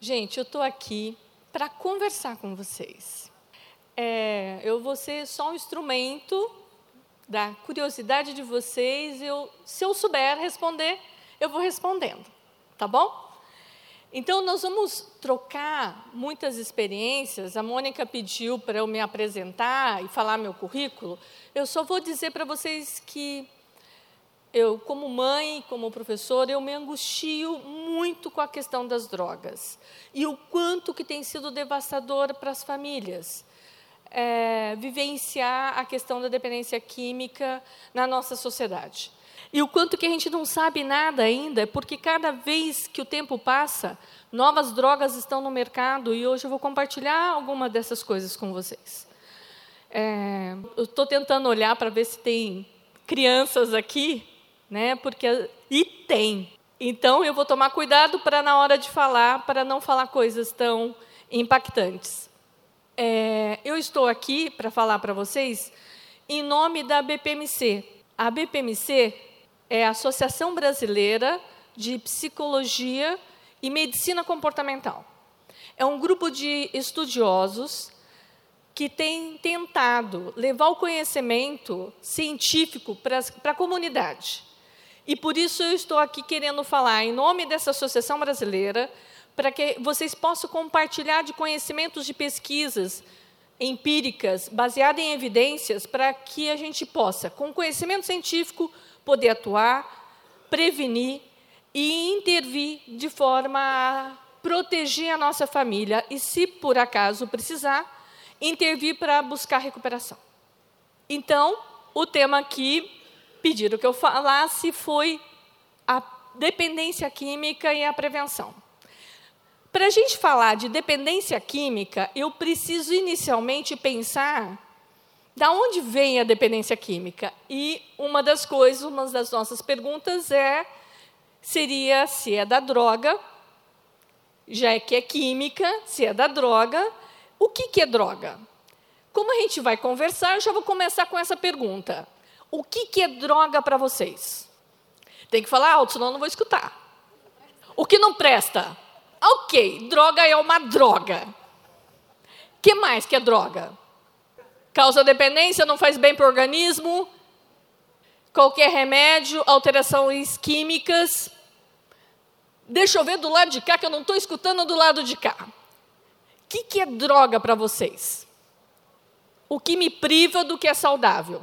Gente, eu estou aqui para conversar com vocês. É, eu vou ser só um instrumento da curiosidade de vocês. Eu, se eu souber responder, eu vou respondendo, tá bom? Então, nós vamos trocar muitas experiências. A Mônica pediu para eu me apresentar e falar meu currículo. Eu só vou dizer para vocês que eu, como mãe, como professora, eu me angustio muito com a questão das drogas e o quanto que tem sido devastador para as famílias. É, vivenciar a questão da dependência química na nossa sociedade. E o quanto que a gente não sabe nada ainda, porque cada vez que o tempo passa, novas drogas estão no mercado e hoje eu vou compartilhar alguma dessas coisas com vocês. É, eu estou tentando olhar para ver se tem crianças aqui, né? Porque e tem. Então eu vou tomar cuidado para na hora de falar, para não falar coisas tão impactantes. É, eu estou aqui para falar para vocês em nome da BPMC. A BPMC é a Associação Brasileira de Psicologia e Medicina Comportamental. É um grupo de estudiosos que tem tentado levar o conhecimento científico para a comunidade. E por isso eu estou aqui querendo falar em nome dessa associação brasileira, para que vocês possam compartilhar de conhecimentos de pesquisas empíricas, baseadas em evidências, para que a gente possa, com conhecimento científico, poder atuar, prevenir e intervir de forma a proteger a nossa família e, se por acaso precisar, intervir para buscar recuperação. Então, o tema que pediram que eu falasse foi a dependência química e a prevenção. Para a gente falar de dependência química, eu preciso inicialmente pensar da onde vem a dependência química? E uma das coisas, uma das nossas perguntas é seria se é da droga, já que é química, se é da droga, o que, que é droga? Como a gente vai conversar, eu já vou começar com essa pergunta. O que, que é droga para vocês? Tem que falar alto, senão eu não vou escutar. O que não presta? Ok, droga é uma droga. O que mais que é droga? Causa dependência, não faz bem para o organismo. Qualquer remédio, alterações químicas. Deixa eu ver do lado de cá, que eu não estou escutando do lado de cá. O que, que é droga para vocês? O que me priva do que é saudável?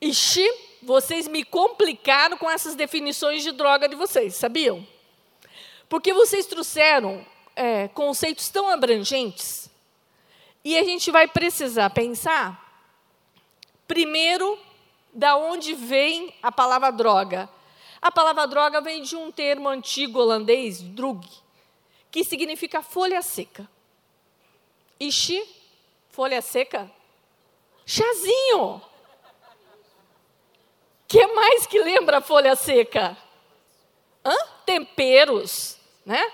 Ixi, vocês me complicaram com essas definições de droga de vocês, sabiam? Porque vocês trouxeram é, conceitos tão abrangentes e a gente vai precisar pensar, primeiro, da onde vem a palavra droga. A palavra droga vem de um termo antigo holandês, drug, que significa folha seca. Ixi, folha seca? Chazinho! Que mais que lembra folha seca? Hã? Temperos, né?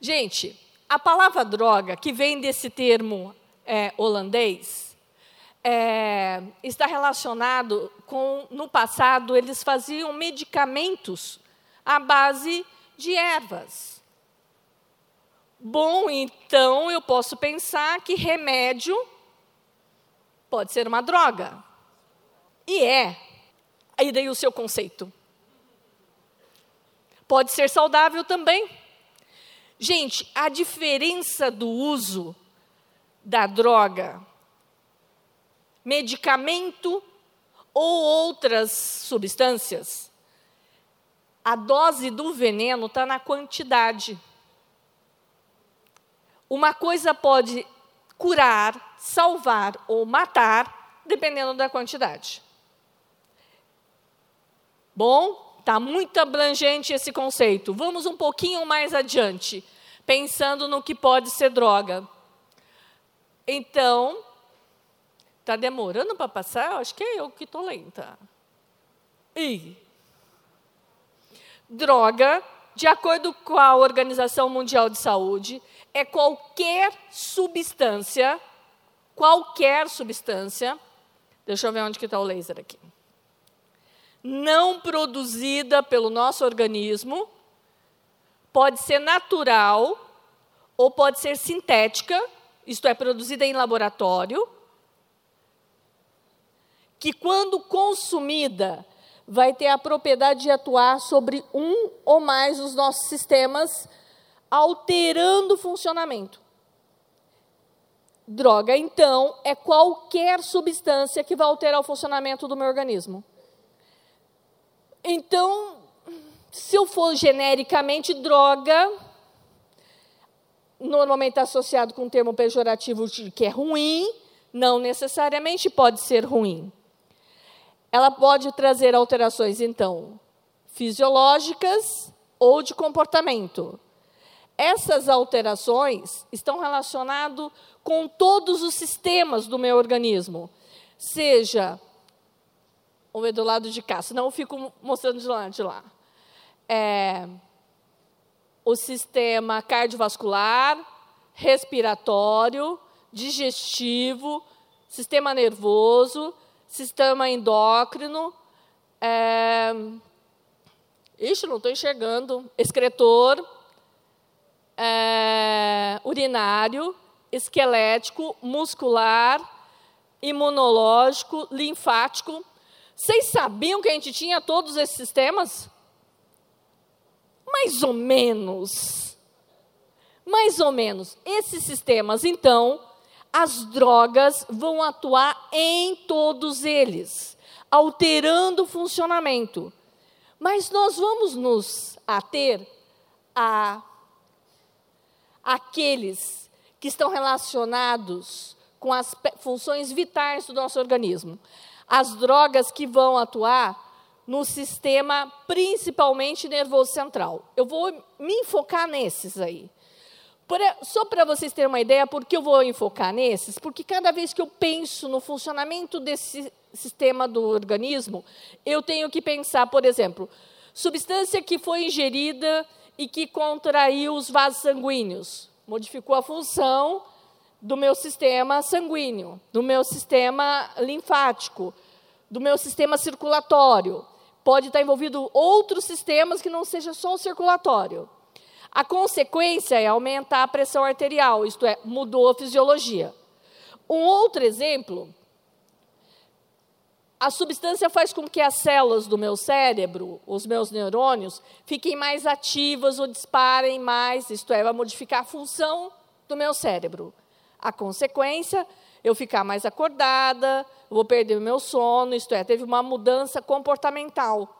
Gente, a palavra droga, que vem desse termo é, holandês, é, está relacionado com, no passado, eles faziam medicamentos à base de ervas. Bom, então eu posso pensar que remédio pode ser uma droga. E é. Aí daí o seu conceito. Pode ser saudável também. Gente, a diferença do uso da droga, medicamento ou outras substâncias, a dose do veneno está na quantidade. Uma coisa pode curar, salvar ou matar, dependendo da quantidade. Bom, Está muito abrangente esse conceito. Vamos um pouquinho mais adiante, pensando no que pode ser droga. Então, está demorando para passar? Acho que é eu que estou lenta. E droga, de acordo com a Organização Mundial de Saúde, é qualquer substância, qualquer substância. Deixa eu ver onde está o laser aqui não produzida pelo nosso organismo pode ser natural ou pode ser sintética, isto é, produzida em laboratório, que quando consumida vai ter a propriedade de atuar sobre um ou mais dos nossos sistemas, alterando o funcionamento. Droga, então, é qualquer substância que vai alterar o funcionamento do meu organismo. Então, se eu for genericamente droga, normalmente associado com um termo pejorativo que é ruim, não necessariamente pode ser ruim. Ela pode trazer alterações, então, fisiológicas ou de comportamento. Essas alterações estão relacionadas com todos os sistemas do meu organismo, seja Vamos ver do lado de cá, senão eu fico mostrando de lá. De lá. É, o sistema cardiovascular, respiratório, digestivo, sistema nervoso, sistema endócrino. É, ixi, não estou enxergando. Excretor, é, urinário, esquelético, muscular, imunológico, linfático vocês sabiam que a gente tinha todos esses sistemas? Mais ou menos. Mais ou menos. Esses sistemas, então, as drogas vão atuar em todos eles, alterando o funcionamento. Mas nós vamos nos ater a aqueles que estão relacionados com as funções vitais do nosso organismo as drogas que vão atuar no sistema principalmente nervoso central. Eu vou me enfocar nesses aí. só para vocês terem uma ideia, por que eu vou enfocar nesses? Porque cada vez que eu penso no funcionamento desse sistema do organismo, eu tenho que pensar, por exemplo, substância que foi ingerida e que contraiu os vasos sanguíneos, modificou a função do meu sistema sanguíneo, do meu sistema linfático, do meu sistema circulatório. Pode estar envolvido outros sistemas que não seja só o circulatório. A consequência é aumentar a pressão arterial, isto é, mudou a fisiologia. Um outro exemplo, a substância faz com que as células do meu cérebro, os meus neurônios, fiquem mais ativas ou disparem mais, isto é, vai modificar a função do meu cérebro. A consequência, eu ficar mais acordada, vou perder o meu sono, isto é, teve uma mudança comportamental.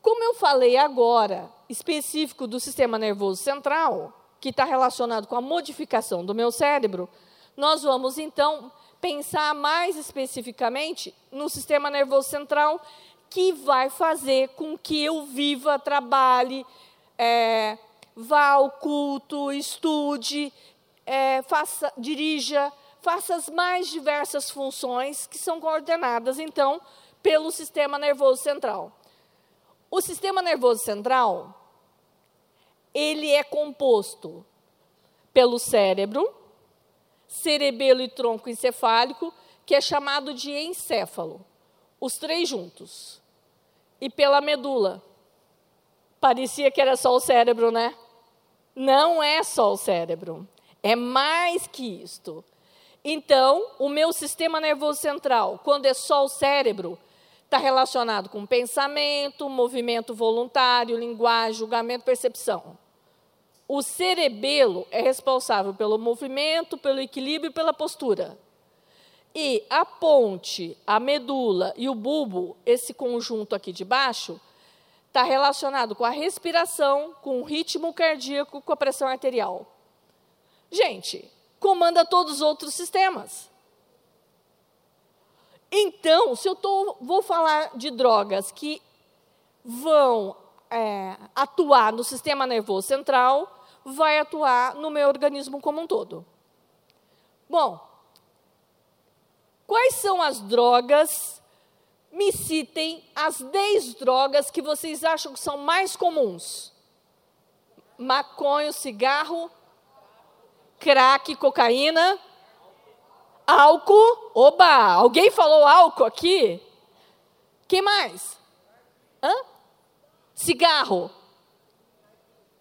Como eu falei agora, específico do sistema nervoso central, que está relacionado com a modificação do meu cérebro, nós vamos então pensar mais especificamente no sistema nervoso central, que vai fazer com que eu viva, trabalhe, é, vá ao culto, estude, é, faça, dirija, faça as mais diversas funções que são coordenadas, então, pelo sistema nervoso central. O sistema nervoso central, ele é composto pelo cérebro, cerebelo e tronco encefálico, que é chamado de encéfalo, os três juntos, e pela medula, Parecia que era só o cérebro, né? Não é só o cérebro. É mais que isto. Então, o meu sistema nervoso central, quando é só o cérebro, está relacionado com pensamento, movimento voluntário, linguagem, julgamento, percepção. O cerebelo é responsável pelo movimento, pelo equilíbrio e pela postura. E a ponte, a medula e o bulbo, esse conjunto aqui de baixo, está relacionado com a respiração, com o ritmo cardíaco, com a pressão arterial. Gente, comanda todos os outros sistemas. Então, se eu tô, vou falar de drogas que vão é, atuar no sistema nervoso central, vai atuar no meu organismo como um todo. Bom, quais são as drogas me citem as 10 drogas que vocês acham que são mais comuns. Maconha, cigarro, crack, cocaína, álcool. Oba, alguém falou álcool aqui? Quem mais? Hã? Cigarro.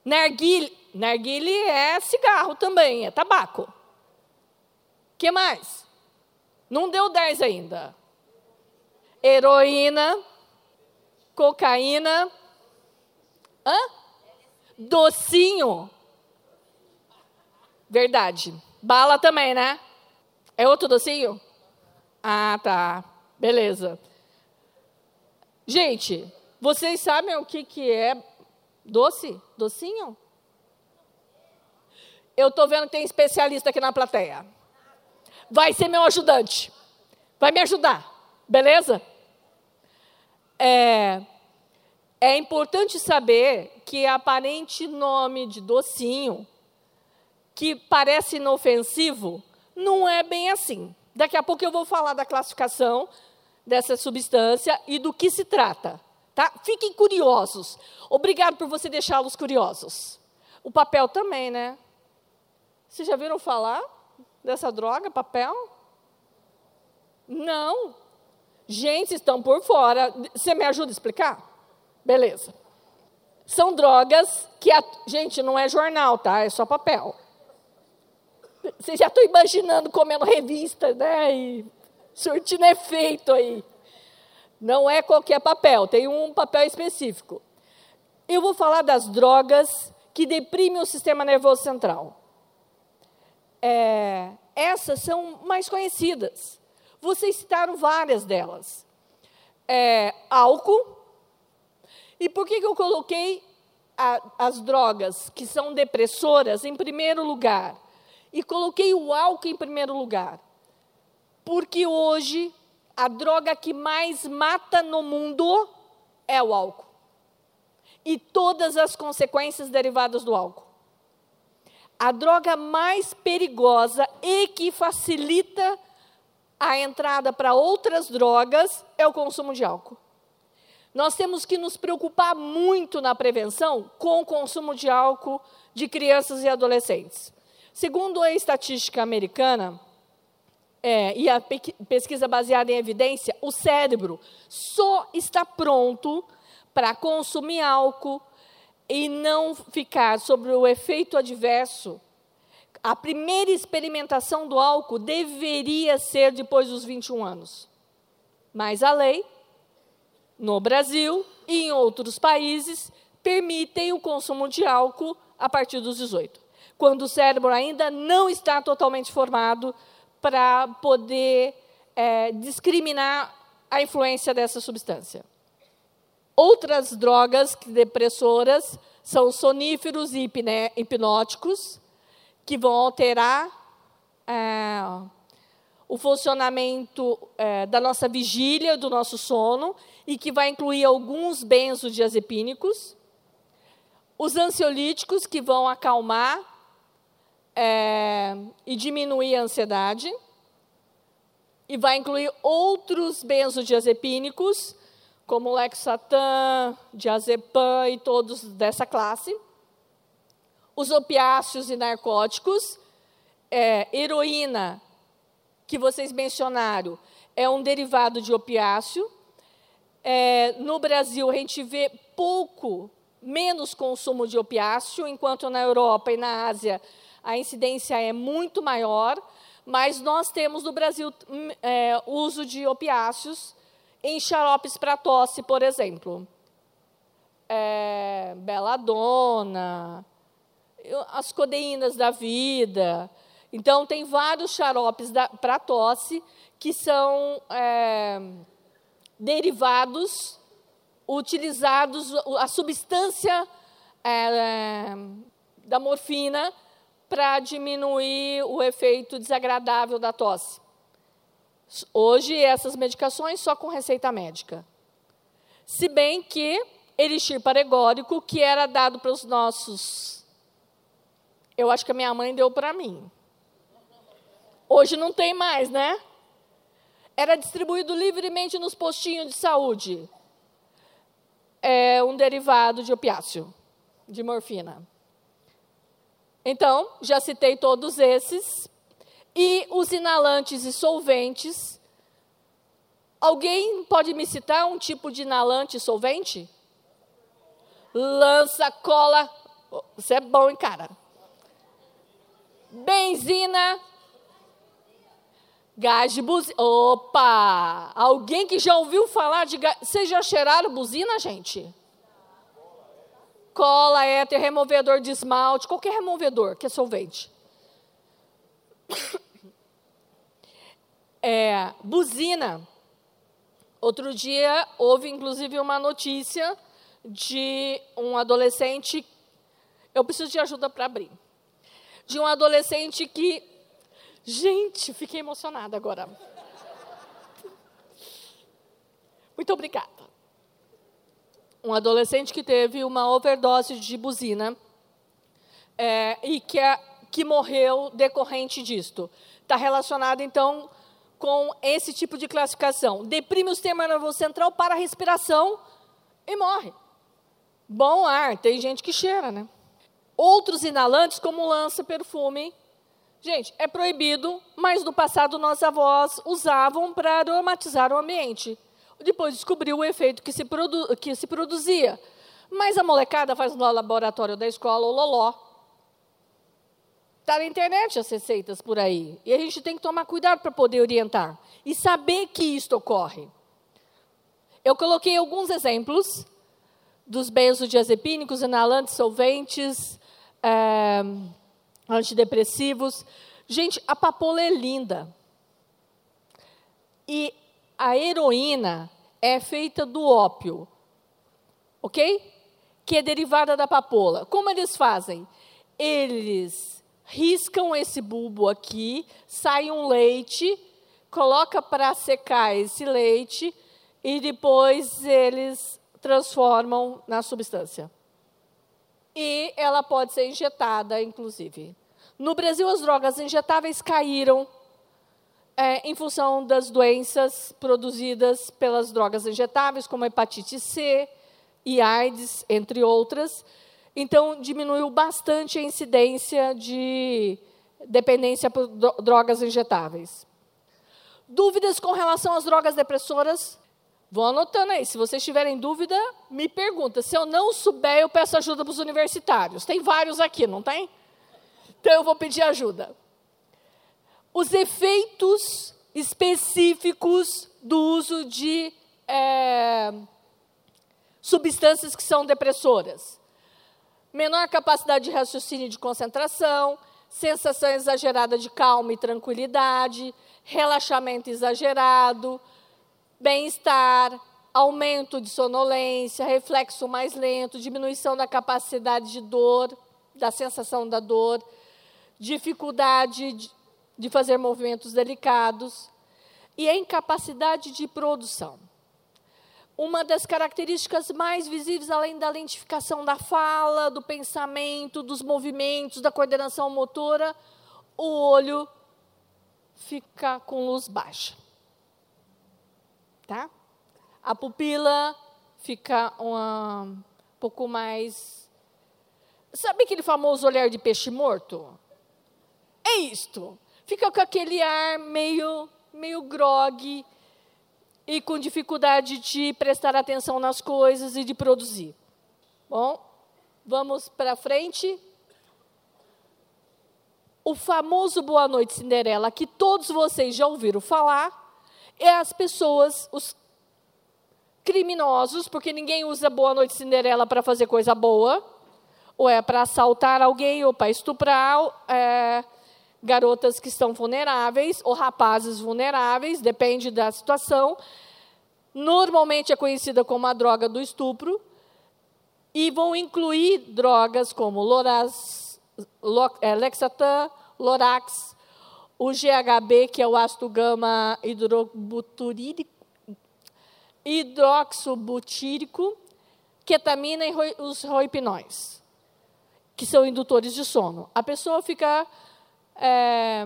Narguile, narguile é cigarro também, é tabaco. que mais? Não deu 10 ainda. Heroína, cocaína, hã? Docinho. Verdade. Bala também, né? É outro docinho? Ah, tá. Beleza. Gente, vocês sabem o que, que é doce? Docinho? Eu estou vendo que tem especialista aqui na plateia. Vai ser meu ajudante. Vai me ajudar. Beleza? É, é importante saber que aparente nome de docinho, que parece inofensivo, não é bem assim. Daqui a pouco eu vou falar da classificação dessa substância e do que se trata. Tá? Fiquem curiosos. Obrigado por você deixá-los curiosos. O papel também, né? Vocês já viram falar dessa droga, papel? Não. Gente, estão por fora. Você me ajuda a explicar? Beleza. São drogas que, a, gente, não é jornal, tá? É só papel. Você já estou imaginando comendo revista, né? E surtindo efeito aí. Não é qualquer papel, tem um papel específico. Eu vou falar das drogas que deprimem o sistema nervoso central. É, essas são mais conhecidas. Vocês citaram várias delas. É, álcool. E por que, que eu coloquei a, as drogas que são depressoras em primeiro lugar? E coloquei o álcool em primeiro lugar? Porque hoje a droga que mais mata no mundo é o álcool. E todas as consequências derivadas do álcool. A droga mais perigosa e que facilita a entrada para outras drogas é o consumo de álcool. Nós temos que nos preocupar muito na prevenção com o consumo de álcool de crianças e adolescentes. Segundo a estatística americana, é, e a pesquisa baseada em evidência, o cérebro só está pronto para consumir álcool e não ficar sobre o efeito adverso a primeira experimentação do álcool deveria ser depois dos 21 anos. Mas a lei, no Brasil e em outros países, permitem o consumo de álcool a partir dos 18, quando o cérebro ainda não está totalmente formado para poder é, discriminar a influência dessa substância. Outras drogas depressoras são soníferos e hipnóticos, que vão alterar é, o funcionamento é, da nossa vigília, do nosso sono, e que vai incluir alguns benzodiazepínicos, os ansiolíticos, que vão acalmar é, e diminuir a ansiedade, e vai incluir outros benzodiazepínicos, como Lexatan, diazepam e todos dessa classe os opiáceos e narcóticos, é, heroína, que vocês mencionaram, é um derivado de opiáceo. É, no Brasil, a gente vê pouco, menos consumo de opiáceo, enquanto na Europa e na Ásia a incidência é muito maior, mas nós temos no Brasil hum, é, uso de opiáceos em xaropes para tosse, por exemplo. É, beladona, as codeínas da vida. Então, tem vários xaropes para tosse que são é, derivados, utilizados, a substância é, da morfina para diminuir o efeito desagradável da tosse. Hoje, essas medicações só com receita médica. Se bem que elixir paregórico, que era dado para os nossos eu acho que a minha mãe deu para mim. Hoje não tem mais, né? Era distribuído livremente nos postinhos de saúde. É um derivado de opiáceo, de morfina. Então, já citei todos esses. E os inalantes e solventes. Alguém pode me citar um tipo de inalante e solvente? Lança, cola, Isso é bom, hein, cara? Benzina. Gás de buzina. Opa! Alguém que já ouviu falar de gás. Vocês já cheiraram buzina, gente? Cola, éter, removedor de esmalte, qualquer removedor que é solvente. É, buzina. Outro dia houve inclusive uma notícia de um adolescente. Eu preciso de ajuda para abrir. De um adolescente que. Gente, fiquei emocionada agora. Muito obrigada. Um adolescente que teve uma overdose de buzina é, e que, é, que morreu decorrente disto. Está relacionado, então, com esse tipo de classificação. Deprime o sistema nervoso central para a respiração e morre. Bom ar, tem gente que cheira, né? Outros inalantes, como lança, perfume. Gente, é proibido, mas no passado nossos avós usavam para aromatizar o ambiente. Depois descobriu o efeito que se, que se produzia. Mas a molecada faz no laboratório da escola o loló. Está na internet as receitas por aí. E a gente tem que tomar cuidado para poder orientar. E saber que isto ocorre. Eu coloquei alguns exemplos dos benzodiazepínicos, inalantes, solventes, é, antidepressivos. Gente, a papoula é linda. E a heroína é feita do ópio, ok? Que é derivada da papoula. Como eles fazem? Eles riscam esse bulbo aqui, sai um leite, coloca para secar esse leite e depois eles transformam na substância. E ela pode ser injetada, inclusive. No Brasil, as drogas injetáveis caíram é, em função das doenças produzidas pelas drogas injetáveis, como hepatite C e AIDS, entre outras. Então, diminuiu bastante a incidência de dependência por drogas injetáveis. Dúvidas com relação às drogas depressoras? Vão anotando aí. Se vocês tiverem dúvida, me pergunta. Se eu não souber, eu peço ajuda para os universitários. Tem vários aqui, não tem? Então eu vou pedir ajuda. Os efeitos específicos do uso de é, substâncias que são depressoras menor capacidade de raciocínio e de concentração, sensação exagerada de calma e tranquilidade, relaxamento exagerado, bem-estar, aumento de sonolência, reflexo mais lento, diminuição da capacidade de dor, da sensação da dor, dificuldade de fazer movimentos delicados e a incapacidade de produção uma das características mais visíveis, além da lentificação da fala, do pensamento, dos movimentos, da coordenação motora, o olho fica com luz baixa. Tá? A pupila fica um pouco mais. Sabe aquele famoso olhar de peixe morto? É isto. Fica com aquele ar meio, meio grogue, e com dificuldade de prestar atenção nas coisas e de produzir. Bom, vamos para frente. O famoso Boa Noite Cinderela, que todos vocês já ouviram falar, é as pessoas, os criminosos, porque ninguém usa Boa Noite Cinderela para fazer coisa boa, ou é para assaltar alguém, ou para estuprar é, garotas que estão vulneráveis, ou rapazes vulneráveis, depende da situação. Normalmente é conhecida como a droga do estupro, e vão incluir drogas como Loraz, é, Lexatan, Lorax, o GHB, que é o ácido gama hidroxobutírico, ketamina e os roipinóis, que são indutores de sono. A pessoa fica é,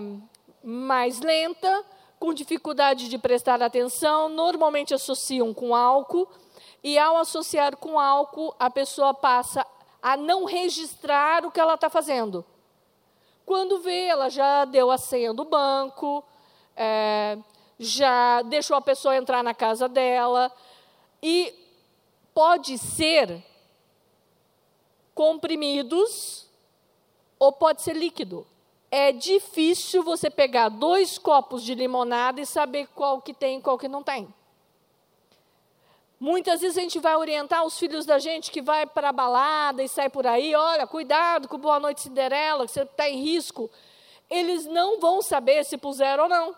mais lenta, com dificuldade de prestar atenção, normalmente associam com álcool, e ao associar com álcool, a pessoa passa a não registrar o que ela está fazendo. Quando vê, ela já deu a senha do banco, é, já deixou a pessoa entrar na casa dela, e pode ser comprimidos ou pode ser líquido. É difícil você pegar dois copos de limonada e saber qual que tem e qual que não tem. Muitas vezes a gente vai orientar os filhos da gente que vai para a balada e sai por aí, olha, cuidado com Boa Noite Cinderela, que você está em risco. Eles não vão saber se puseram ou não.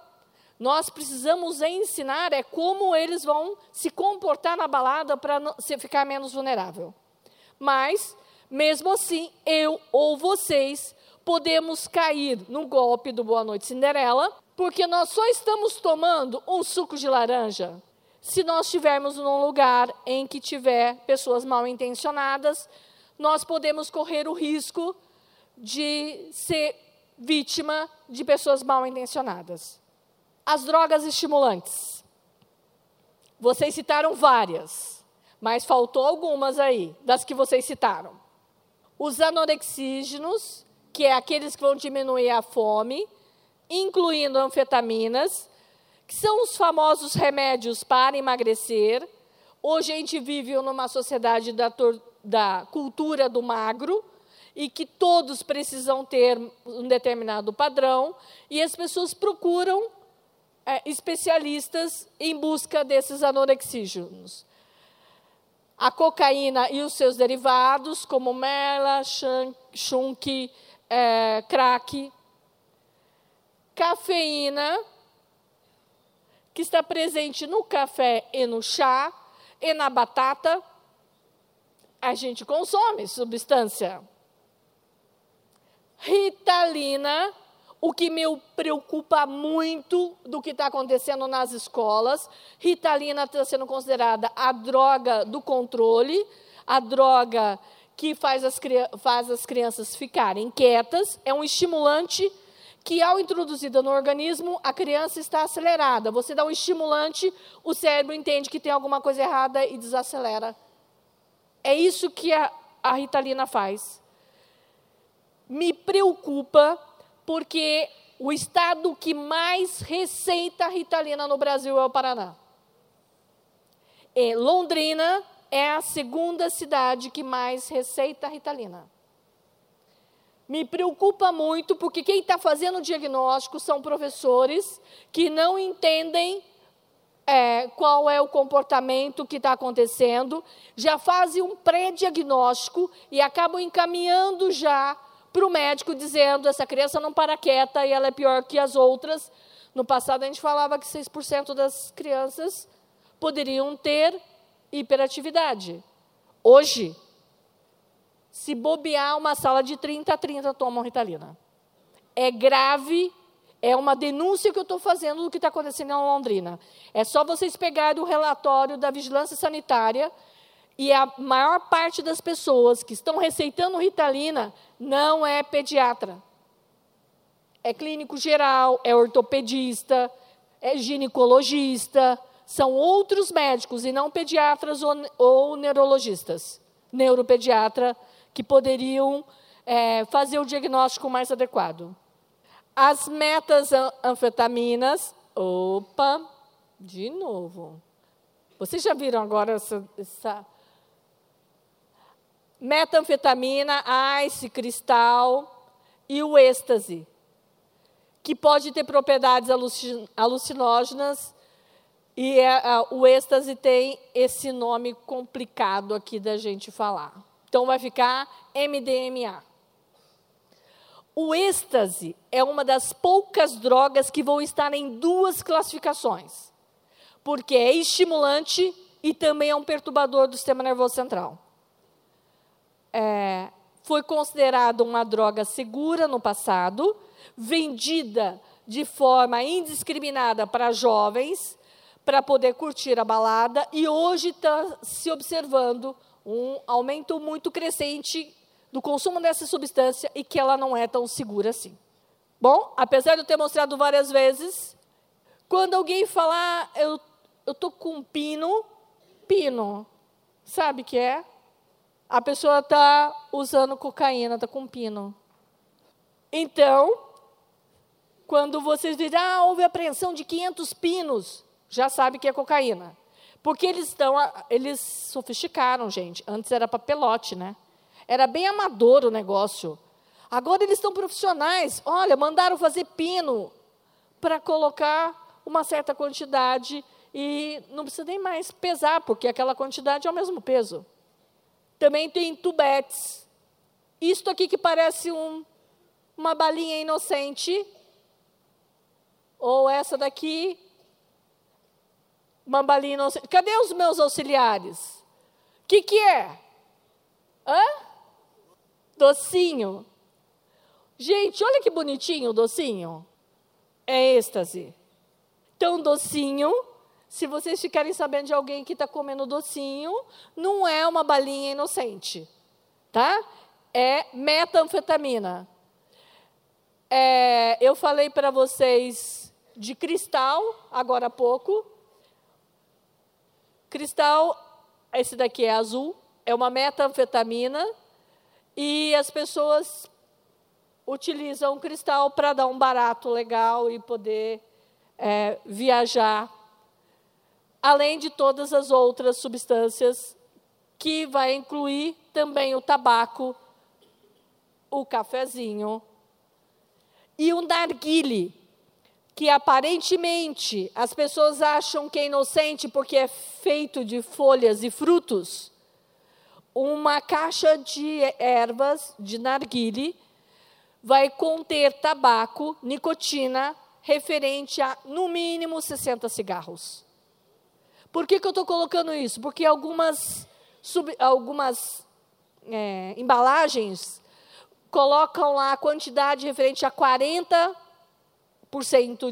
Nós precisamos ensinar é como eles vão se comportar na balada para ficar menos vulnerável. Mas, mesmo assim, eu ou vocês podemos cair no golpe do Boa Noite Cinderela, porque nós só estamos tomando um suco de laranja se nós estivermos num lugar em que tiver pessoas mal intencionadas, nós podemos correr o risco de ser vítima de pessoas mal intencionadas. As drogas estimulantes. Vocês citaram várias, mas faltou algumas aí, das que vocês citaram. Os anorexígenos, que é aqueles que vão diminuir a fome, incluindo anfetaminas, que são os famosos remédios para emagrecer. Hoje a gente vive numa sociedade da, da cultura do magro, e que todos precisam ter um determinado padrão, e as pessoas procuram é, especialistas em busca desses anorexígenos. A cocaína e os seus derivados, como mela, chunk, é, crack. Cafeína, que está presente no café e no chá e na batata, a gente consome substância. Ritalina, o que me preocupa muito do que está acontecendo nas escolas. Ritalina está sendo considerada a droga do controle, a droga que faz as, faz as crianças ficarem quietas, é um estimulante que, ao introduzida no organismo, a criança está acelerada. Você dá um estimulante, o cérebro entende que tem alguma coisa errada e desacelera. É isso que a, a Ritalina faz. Me preocupa porque o estado que mais receita Ritalina no Brasil é o Paraná. E Londrina é a segunda cidade que mais receita Ritalina me preocupa muito, porque quem está fazendo o diagnóstico são professores que não entendem é, qual é o comportamento que está acontecendo, já fazem um pré-diagnóstico e acabam encaminhando já para o médico, dizendo essa criança não para quieta e ela é pior que as outras. No passado, a gente falava que 6% das crianças poderiam ter hiperatividade. Hoje, se bobear uma sala de 30 a 30 tomam Ritalina. É grave, é uma denúncia que eu estou fazendo do que está acontecendo em Londrina. É só vocês pegarem o relatório da vigilância sanitária e a maior parte das pessoas que estão receitando Ritalina não é pediatra. É clínico geral, é ortopedista, é ginecologista, são outros médicos e não pediatras ou, ou neurologistas. Neuropediatra que poderiam é, fazer o diagnóstico mais adequado. As metas anfetaminas, opa, de novo. Vocês já viram agora essa, essa metanfetamina, ice, cristal e o êxtase, que pode ter propriedades alucinógenas e é, o êxtase tem esse nome complicado aqui da gente falar. Então vai ficar MDMA. O êxtase é uma das poucas drogas que vão estar em duas classificações, porque é estimulante e também é um perturbador do sistema nervoso central. É, foi considerado uma droga segura no passado, vendida de forma indiscriminada para jovens, para poder curtir a balada, e hoje está se observando um aumento muito crescente do consumo dessa substância e que ela não é tão segura assim. Bom, apesar de eu ter mostrado várias vezes, quando alguém falar, eu eu tô com pino, pino, sabe que é? A pessoa está usando cocaína, está com pino. Então, quando vocês dizem, ah, houve apreensão de 500 pinos, já sabe que é cocaína. Porque eles estão, eles sofisticaram, gente. Antes era papelote, né? Era bem amador o negócio. Agora eles estão profissionais. Olha, mandaram fazer pino para colocar uma certa quantidade e não precisa nem mais pesar, porque aquela quantidade é o mesmo peso. Também tem tubetes. Isto aqui que parece um, uma balinha inocente, ou essa daqui, uma balinha inocente. Cadê os meus auxiliares? O que, que é? Hã? Docinho. Gente, olha que bonitinho o docinho. É êxtase. Então, docinho, se vocês ficarem sabendo de alguém que está comendo docinho, não é uma balinha inocente, tá? É metanfetamina. É, eu falei para vocês de cristal, agora há pouco. Cristal, esse daqui é azul, é uma metanfetamina, e as pessoas utilizam cristal para dar um barato legal e poder é, viajar, além de todas as outras substâncias, que vai incluir também o tabaco, o cafezinho, e o narguile, que aparentemente as pessoas acham que é inocente porque é feito de folhas e frutos, uma caixa de ervas de narguile vai conter tabaco, nicotina, referente a, no mínimo, 60 cigarros. Por que, que eu estou colocando isso? Porque algumas, sub, algumas é, embalagens colocam lá a quantidade referente a 40%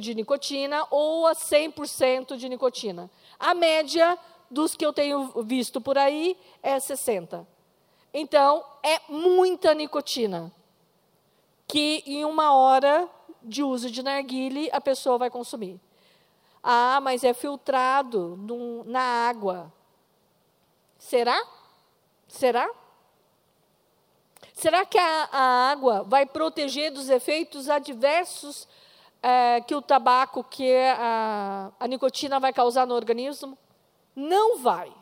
de nicotina ou a 100% de nicotina. A média dos que eu tenho visto por aí é 60%. Então, é muita nicotina que em uma hora de uso de narguile a pessoa vai consumir. Ah, mas é filtrado no, na água. Será? Será? Será que a, a água vai proteger dos efeitos adversos é, que o tabaco, que a, a nicotina vai causar no organismo? Não vai.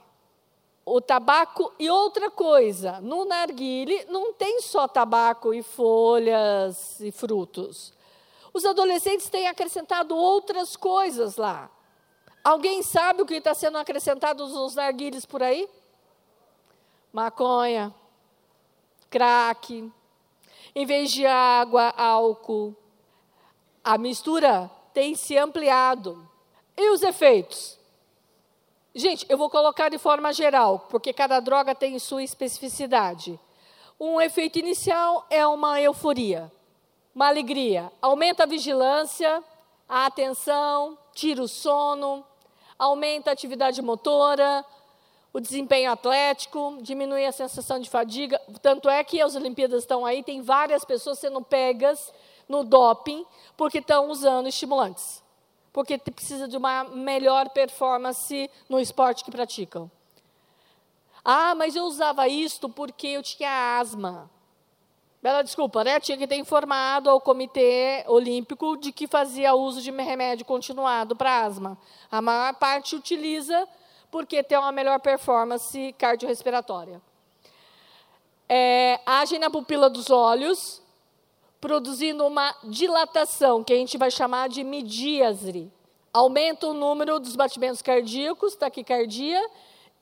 O tabaco e outra coisa, no narguile não tem só tabaco e folhas e frutos. Os adolescentes têm acrescentado outras coisas lá. Alguém sabe o que está sendo acrescentado nos narguilhos por aí? Maconha, crack, em vez de água, álcool. A mistura tem se ampliado. E os efeitos? Gente, eu vou colocar de forma geral, porque cada droga tem sua especificidade. Um efeito inicial é uma euforia, uma alegria. Aumenta a vigilância, a atenção, tira o sono, aumenta a atividade motora, o desempenho atlético, diminui a sensação de fadiga. Tanto é que as Olimpíadas estão aí, tem várias pessoas sendo pegas no doping porque estão usando estimulantes. Porque precisa de uma melhor performance no esporte que praticam. Ah, mas eu usava isto porque eu tinha asma. Bela desculpa, né? Tinha que ter informado ao Comitê Olímpico de que fazia uso de remédio continuado para asma. A maior parte utiliza porque tem uma melhor performance cardiorrespiratória. É, agem na pupila dos olhos, produzindo uma dilatação, que a gente vai chamar de midíase. Aumenta o número dos batimentos cardíacos, taquicardia,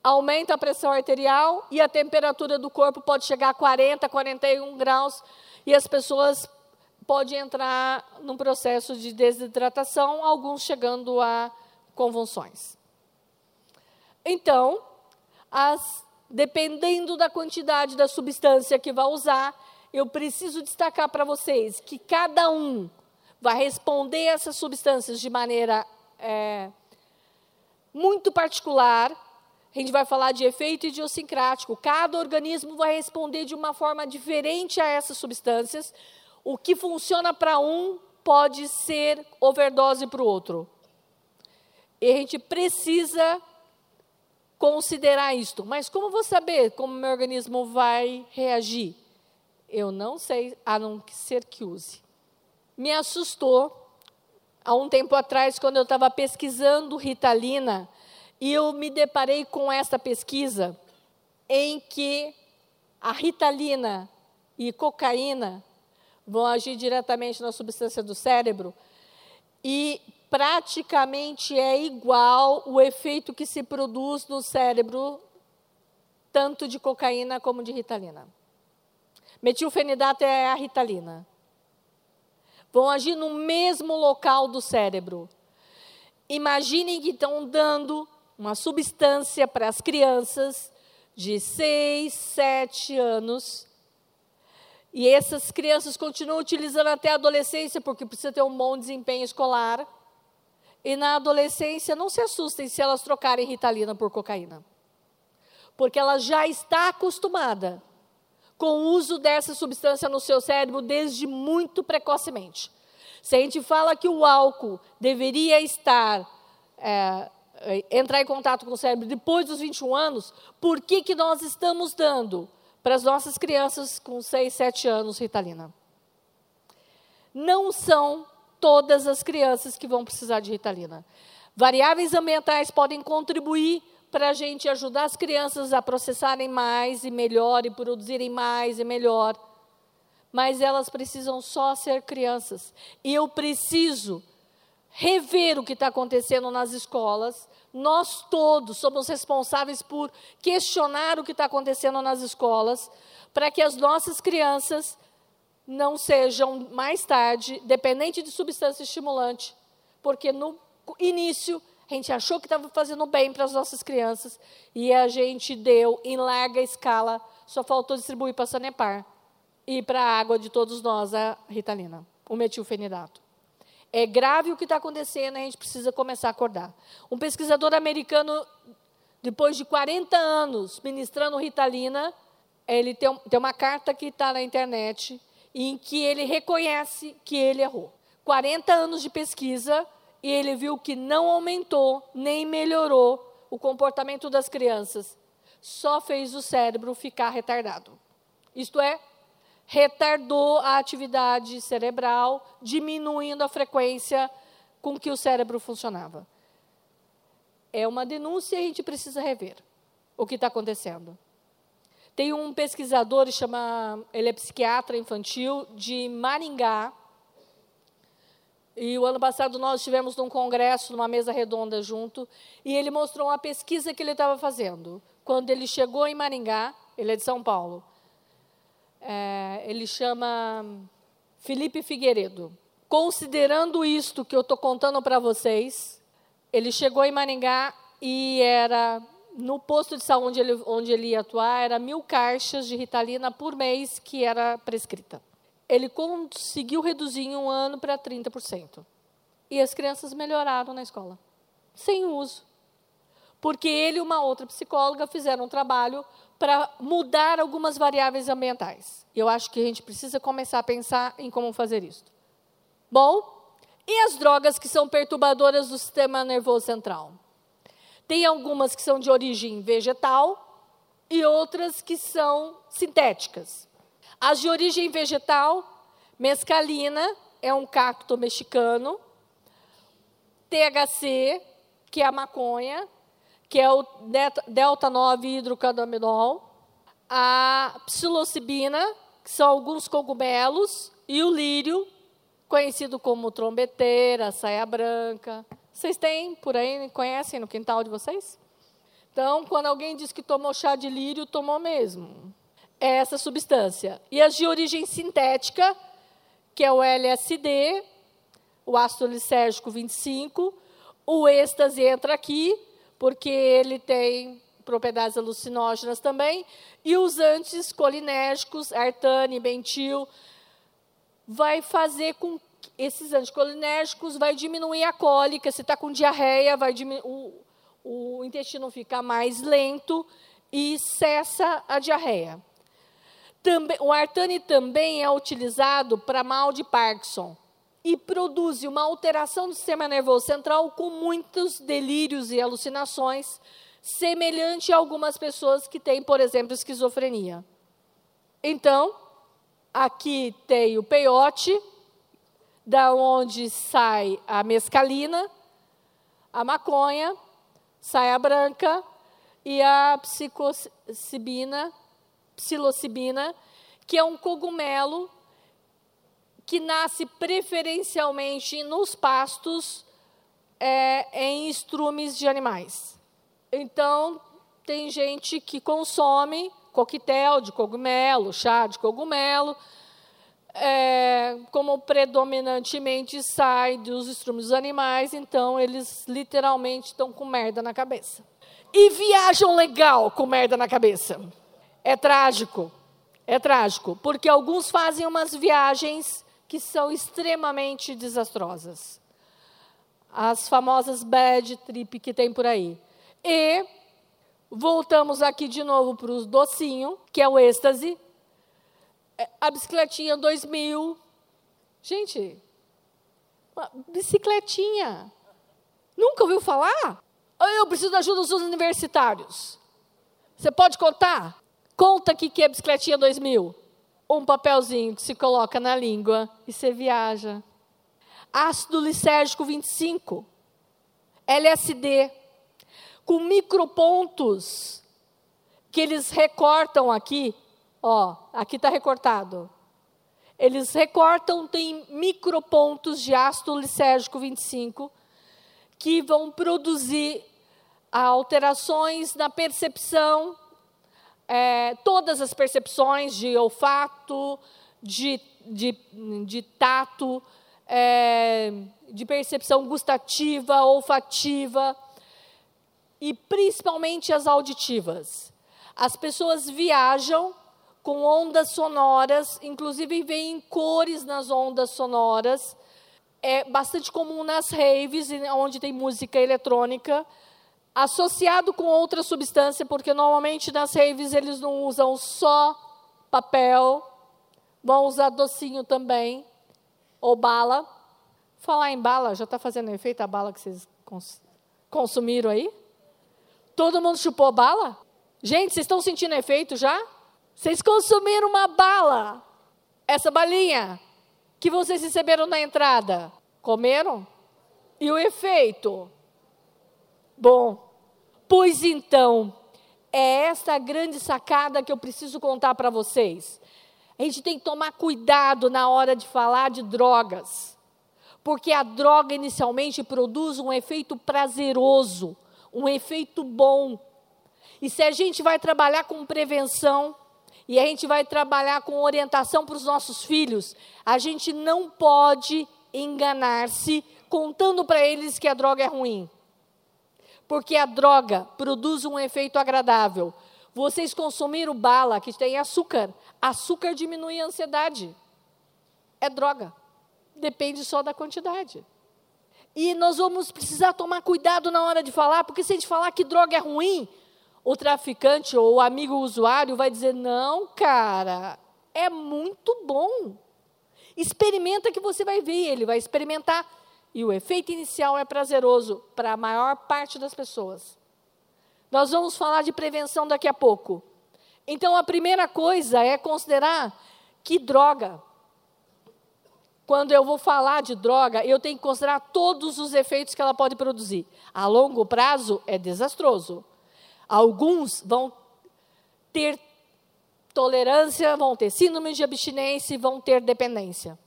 aumenta a pressão arterial e a temperatura do corpo pode chegar a 40, 41 graus e as pessoas podem entrar num processo de desidratação, alguns chegando a convulsões. Então, as, dependendo da quantidade da substância que vai usar, eu preciso destacar para vocês que cada um vai responder essas substâncias de maneira é, muito particular. A gente vai falar de efeito idiosincrático. Cada organismo vai responder de uma forma diferente a essas substâncias. O que funciona para um pode ser overdose para o outro. E a gente precisa considerar isto. Mas como vou saber como meu organismo vai reagir? Eu não sei, a não ser que use. Me assustou há um tempo atrás, quando eu estava pesquisando Ritalina, e eu me deparei com essa pesquisa em que a Ritalina e cocaína vão agir diretamente na substância do cérebro e praticamente é igual o efeito que se produz no cérebro, tanto de cocaína como de ritalina. Metilfenidato é a ritalina. Vão agir no mesmo local do cérebro. Imaginem que estão dando uma substância para as crianças de 6, 7 anos. E essas crianças continuam utilizando até a adolescência, porque precisa ter um bom desempenho escolar. E na adolescência, não se assustem se elas trocarem ritalina por cocaína. Porque ela já está acostumada com o uso dessa substância no seu cérebro desde muito precocemente. Se a gente fala que o álcool deveria estar, é, é entrar em contato com o cérebro depois dos 21 anos, por que, que nós estamos dando para as nossas crianças com 6, 7 anos ritalina? Não são todas as crianças que vão precisar de ritalina. Variáveis ambientais podem contribuir para a gente ajudar as crianças a processarem mais e melhor e produzirem mais e melhor. Mas elas precisam só ser crianças. E eu preciso rever o que está acontecendo nas escolas. Nós todos somos responsáveis por questionar o que está acontecendo nas escolas, para que as nossas crianças não sejam mais tarde dependentes de substância estimulante, porque no início a gente achou que estava fazendo bem para as nossas crianças e a gente deu em larga escala, só faltou distribuir para a Sanepar e para a água de todos nós a ritalina, o metilfenidato. É grave o que está acontecendo, a gente precisa começar a acordar. Um pesquisador americano, depois de 40 anos ministrando ritalina, ele tem, tem uma carta que está na internet em que ele reconhece que ele errou. 40 anos de pesquisa e ele viu que não aumentou nem melhorou o comportamento das crianças, só fez o cérebro ficar retardado. Isto é, retardou a atividade cerebral, diminuindo a frequência com que o cérebro funcionava. É uma denúncia e a gente precisa rever o que está acontecendo. Tem um pesquisador, chama, ele é psiquiatra infantil, de Maringá. E o ano passado nós estivemos num congresso, numa mesa redonda junto, e ele mostrou uma pesquisa que ele estava fazendo. Quando ele chegou em Maringá, ele é de São Paulo, é, ele chama Felipe Figueiredo. Considerando isto que eu estou contando para vocês, ele chegou em Maringá e era no posto de saúde onde ele, onde ele ia atuar, era mil caixas de Ritalina por mês que era prescrita. Ele conseguiu reduzir em um ano para 30%. E as crianças melhoraram na escola, sem uso. Porque ele e uma outra psicóloga fizeram um trabalho para mudar algumas variáveis ambientais. Eu acho que a gente precisa começar a pensar em como fazer isso. Bom, e as drogas que são perturbadoras do sistema nervoso central? Tem algumas que são de origem vegetal e outras que são sintéticas. As de origem vegetal, mescalina, é um cacto mexicano, THC, que é a maconha, que é o delta 9 hidrocannabinol, a psilocibina, que são alguns cogumelos, e o lírio, conhecido como trombeteira, saia branca, vocês têm por aí, conhecem no quintal de vocês? Então, quando alguém diz que tomou chá de lírio, tomou mesmo. É essa substância. E as de origem sintética, que é o LSD, o ácido lisérgico 25, o êxtase entra aqui, porque ele tem propriedades alucinógenas também, e os anticolinérgicos, artane, bentil, vai fazer com esses anticolinérgicos vai diminuir a cólica, se está com diarreia, vai o, o intestino fica mais lento e cessa a diarreia. Também, o artane também é utilizado para mal de Parkinson e produz uma alteração do sistema nervoso central com muitos delírios e alucinações, semelhante a algumas pessoas que têm, por exemplo, esquizofrenia. Então, aqui tem o peiote, da onde sai a mescalina, a maconha, sai a branca e a psilocibina, psilocibina, que é um cogumelo que nasce preferencialmente nos pastos é, em estrumes de animais. Então, tem gente que consome coquetel de cogumelo, chá de cogumelo, é, como predominantemente sai dos estrumes dos animais, então eles literalmente estão com merda na cabeça. E viajam legal com merda na cabeça. É trágico. É trágico, porque alguns fazem umas viagens que são extremamente desastrosas. As famosas bad trip que tem por aí. E voltamos aqui de novo para o docinho, que é o êxtase, é, a bicicletinha 2000. Gente, bicicletinha. Nunca ouviu falar? Eu preciso da ajuda dos universitários. Você pode contar? Conta aqui que é bicicletinha 2000. Um papelzinho que se coloca na língua e você viaja. Ácido lisérgico 25. LSD. Com micropontos que eles recortam aqui Ó, aqui está recortado. Eles recortam, tem micropontos de ácido lisérgico 25 que vão produzir alterações na percepção, é, todas as percepções de olfato, de, de, de tato, é, de percepção gustativa, olfativa e principalmente as auditivas. As pessoas viajam com ondas sonoras, inclusive vem cores nas ondas sonoras. É bastante comum nas raves, onde tem música eletrônica, associado com outra substância, porque normalmente nas raves eles não usam só papel, vão usar docinho também, ou bala. Falar em bala, já está fazendo efeito a bala que vocês cons consumiram aí? Todo mundo chupou bala? Gente, vocês estão sentindo efeito já? Vocês consumiram uma bala, essa balinha que vocês receberam na entrada. Comeram? E o efeito? Bom, pois então, é essa grande sacada que eu preciso contar para vocês. A gente tem que tomar cuidado na hora de falar de drogas, porque a droga inicialmente produz um efeito prazeroso, um efeito bom. E se a gente vai trabalhar com prevenção, e a gente vai trabalhar com orientação para os nossos filhos. A gente não pode enganar-se contando para eles que a droga é ruim. Porque a droga produz um efeito agradável. Vocês consumiram bala que tem açúcar. Açúcar diminui a ansiedade. É droga. Depende só da quantidade. E nós vamos precisar tomar cuidado na hora de falar, porque se a gente falar que droga é ruim, o traficante ou o amigo usuário vai dizer: não, cara, é muito bom. Experimenta que você vai ver. Ele vai experimentar. E o efeito inicial é prazeroso para a maior parte das pessoas. Nós vamos falar de prevenção daqui a pouco. Então, a primeira coisa é considerar que droga. Quando eu vou falar de droga, eu tenho que considerar todos os efeitos que ela pode produzir. A longo prazo é desastroso. Alguns vão ter tolerância, vão ter síndrome de abstinência e vão ter dependência.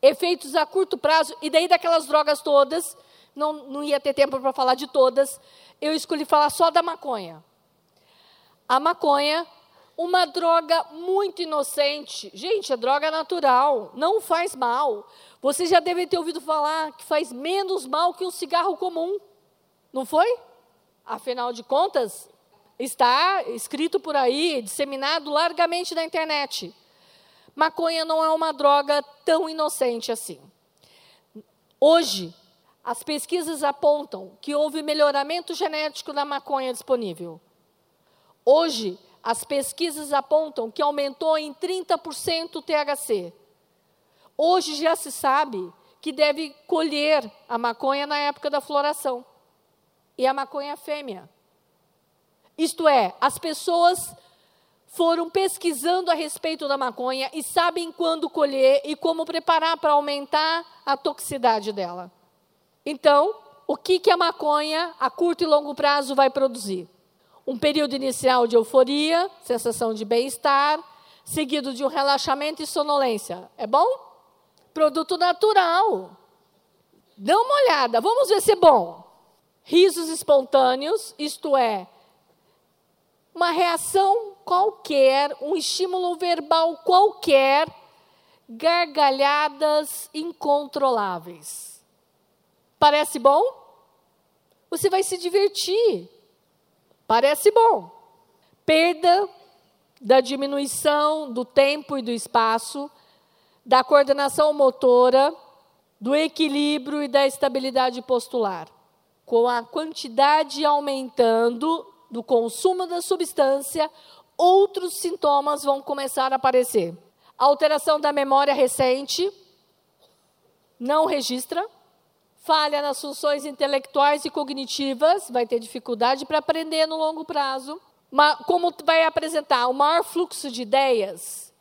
Efeitos a curto prazo, e daí daquelas drogas todas, não, não ia ter tempo para falar de todas, eu escolhi falar só da maconha. A maconha, uma droga muito inocente. Gente, é droga natural, não faz mal. Vocês já devem ter ouvido falar que faz menos mal que um cigarro comum. Não foi? Afinal de contas, está escrito por aí, disseminado largamente na internet. Maconha não é uma droga tão inocente assim. Hoje, as pesquisas apontam que houve melhoramento genético da maconha disponível. Hoje, as pesquisas apontam que aumentou em 30% o THC. Hoje já se sabe que deve colher a maconha na época da floração e a maconha fêmea. Isto é, as pessoas foram pesquisando a respeito da maconha e sabem quando colher e como preparar para aumentar a toxicidade dela. Então, o que, que a maconha, a curto e longo prazo, vai produzir? Um período inicial de euforia, sensação de bem-estar, seguido de um relaxamento e sonolência. É bom? Produto natural. Dá uma olhada, vamos ver se é bom. Risos espontâneos, isto é, uma reação qualquer, um estímulo verbal qualquer, gargalhadas incontroláveis. Parece bom? Você vai se divertir. Parece bom. Perda da diminuição do tempo e do espaço, da coordenação motora, do equilíbrio e da estabilidade postular. Com a quantidade aumentando do consumo da substância, outros sintomas vão começar a aparecer. Alteração da memória recente, não registra. Falha nas funções intelectuais e cognitivas, vai ter dificuldade para aprender no longo prazo. Como vai apresentar o maior fluxo de ideias,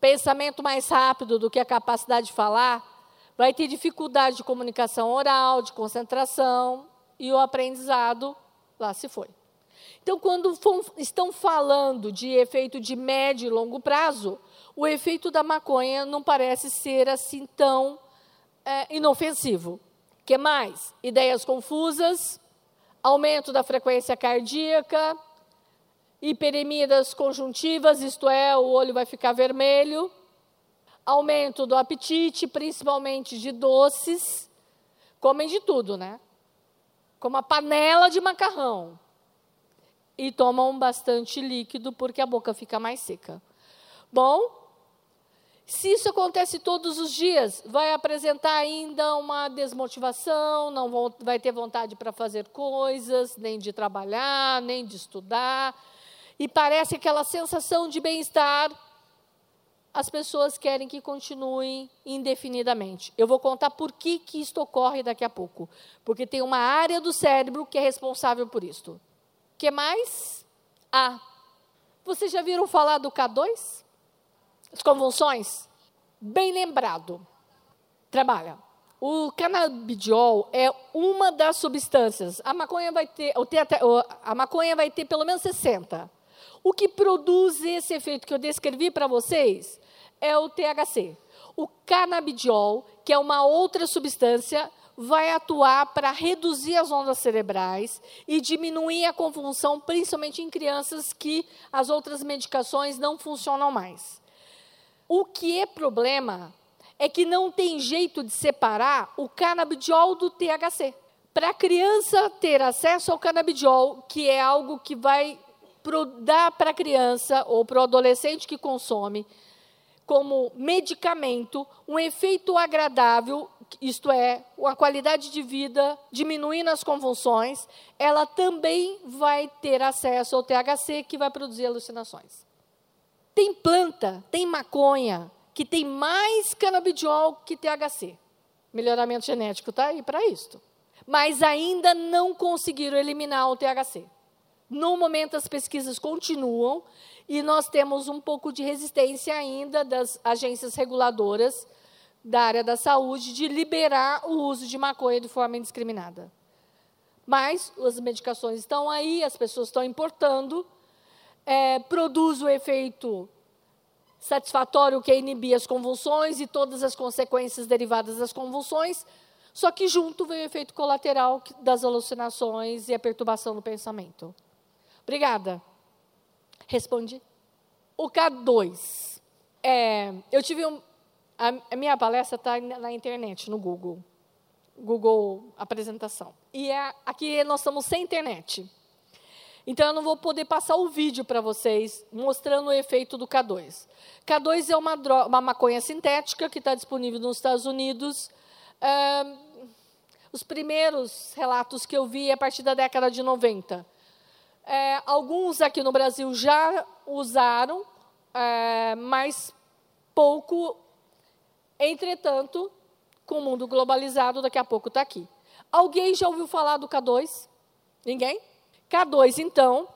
pensamento mais rápido do que a capacidade de falar, vai ter dificuldade de comunicação oral, de concentração e o aprendizado lá se foi. Então, quando estão falando de efeito de médio e longo prazo, o efeito da maconha não parece ser assim tão é, inofensivo. que mais? Ideias confusas, aumento da frequência cardíaca, hiperemia das conjuntivas, isto é, o olho vai ficar vermelho, aumento do apetite, principalmente de doces, comem de tudo, né? Como a panela de macarrão e tomam bastante líquido porque a boca fica mais seca. Bom, se isso acontece todos os dias, vai apresentar ainda uma desmotivação, não vão, vai ter vontade para fazer coisas, nem de trabalhar, nem de estudar. E parece aquela sensação de bem-estar. As pessoas querem que continuem indefinidamente. Eu vou contar por que, que isto ocorre daqui a pouco. Porque tem uma área do cérebro que é responsável por isto que mais? A. Vocês já viram falar do K2? As convulsões? Bem lembrado. Trabalha. O canabidiol é uma das substâncias. A maconha vai ter, a maconha vai ter pelo menos 60. O que produz esse efeito que eu descrevi para vocês é o THC. O canabidiol, que é uma outra substância, vai atuar para reduzir as ondas cerebrais e diminuir a convulsão, principalmente em crianças que as outras medicações não funcionam mais. O que é problema é que não tem jeito de separar o canabidiol do THC. Para a criança ter acesso ao canabidiol, que é algo que vai dar para a criança ou para o adolescente que consome, como medicamento, um efeito agradável isto é, a qualidade de vida diminuindo as convulsões, ela também vai ter acesso ao THC, que vai produzir alucinações. Tem planta, tem maconha, que tem mais canabidiol que THC. Melhoramento genético está aí para isto. Mas ainda não conseguiram eliminar o THC. No momento, as pesquisas continuam e nós temos um pouco de resistência ainda das agências reguladoras da área da saúde de liberar o uso de maconha de forma indiscriminada. Mas as medicações estão aí, as pessoas estão importando, é, produz o efeito satisfatório que é inibir as convulsões e todas as consequências derivadas das convulsões, só que junto vem o efeito colateral das alucinações e a perturbação do pensamento. Obrigada. Respondi. O K2. É, eu tive um, a, minha palestra está na internet, no Google. Google apresentação. E é, aqui nós estamos sem internet. Então, eu não vou poder passar o vídeo para vocês mostrando o efeito do K2. K2 é uma, droga, uma maconha sintética que está disponível nos Estados Unidos. É, os primeiros relatos que eu vi é a partir da década de 90. É, alguns aqui no Brasil já usaram, é, mas pouco Entretanto, com o mundo globalizado, daqui a pouco está aqui. Alguém já ouviu falar do K2? Ninguém? K2, então,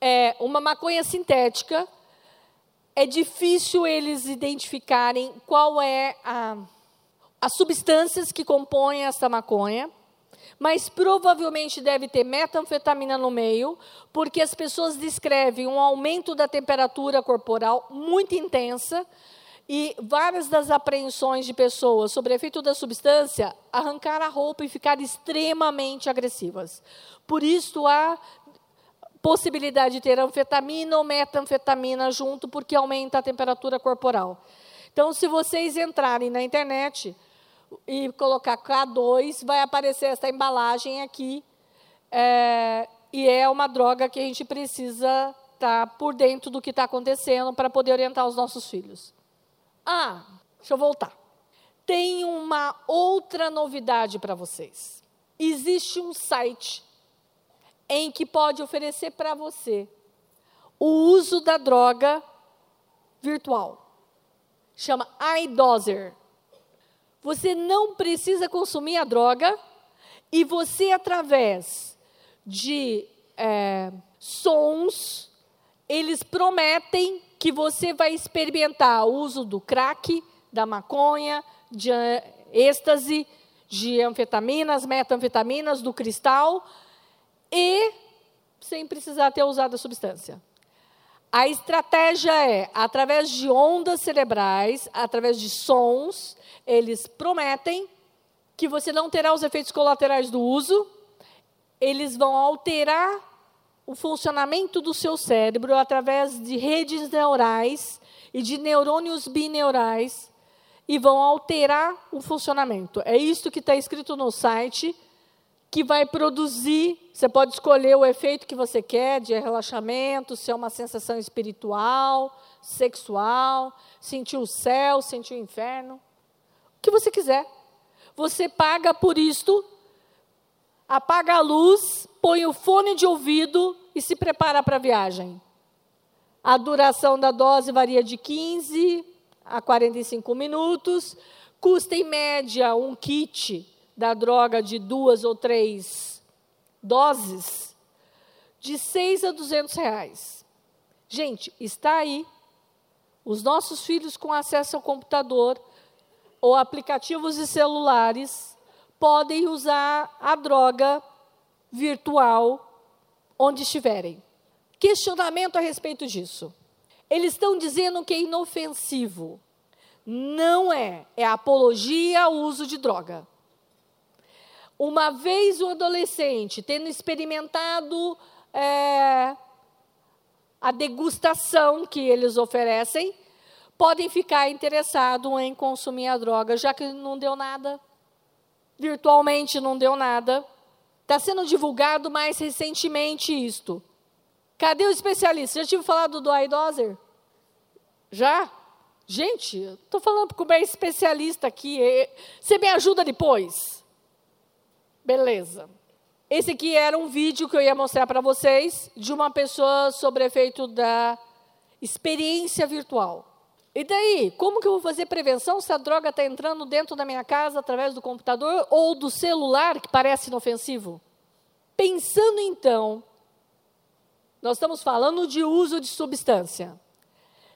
é uma maconha sintética. É difícil eles identificarem qual é a, as substâncias que compõem essa maconha, mas provavelmente deve ter metanfetamina no meio, porque as pessoas descrevem um aumento da temperatura corporal muito intensa, e várias das apreensões de pessoas sobre efeito da substância arrancar a roupa e ficar extremamente agressivas. Por isso há possibilidade de ter anfetamina ou metanfetamina junto, porque aumenta a temperatura corporal. Então, se vocês entrarem na internet e colocar K2, vai aparecer essa embalagem aqui. É, e é uma droga que a gente precisa estar tá por dentro do que está acontecendo para poder orientar os nossos filhos. Ah, deixa eu voltar. Tem uma outra novidade para vocês. Existe um site em que pode oferecer para você o uso da droga virtual. Chama iDozer. Você não precisa consumir a droga e você, através de é, sons, eles prometem que você vai experimentar o uso do crack, da maconha, de êxtase, de anfetaminas, metanfetaminas, do cristal, e sem precisar ter usado a substância. A estratégia é, através de ondas cerebrais, através de sons, eles prometem que você não terá os efeitos colaterais do uso, eles vão alterar o funcionamento do seu cérebro através de redes neurais e de neurônios bineurais e vão alterar o funcionamento. É isso que está escrito no site que vai produzir. Você pode escolher o efeito que você quer, de relaxamento, se é uma sensação espiritual, sexual, sentir o céu, sentir o inferno, o que você quiser. Você paga por isto, apaga a luz, põe o fone de ouvido e se prepara para a viagem. A duração da dose varia de 15 a 45 minutos, custa em média um kit da droga de duas ou três doses, de 6 a 200 reais. Gente, está aí. Os nossos filhos com acesso ao computador ou aplicativos e celulares podem usar a droga virtual onde estiverem. Questionamento a respeito disso. Eles estão dizendo que é inofensivo. Não é. É apologia ao uso de droga. Uma vez o adolescente tendo experimentado é, a degustação que eles oferecem, podem ficar interessados em consumir a droga, já que não deu nada, virtualmente não deu nada. Está sendo divulgado mais recentemente isto. Cadê o especialista? Já tive falado do iDozer? Já? Gente, estou falando com o meu especialista aqui. Você me ajuda depois? Beleza. Esse aqui era um vídeo que eu ia mostrar para vocês de uma pessoa sobre efeito da experiência virtual. E daí, como que eu vou fazer prevenção se a droga está entrando dentro da minha casa através do computador ou do celular, que parece inofensivo? Pensando então, nós estamos falando de uso de substância.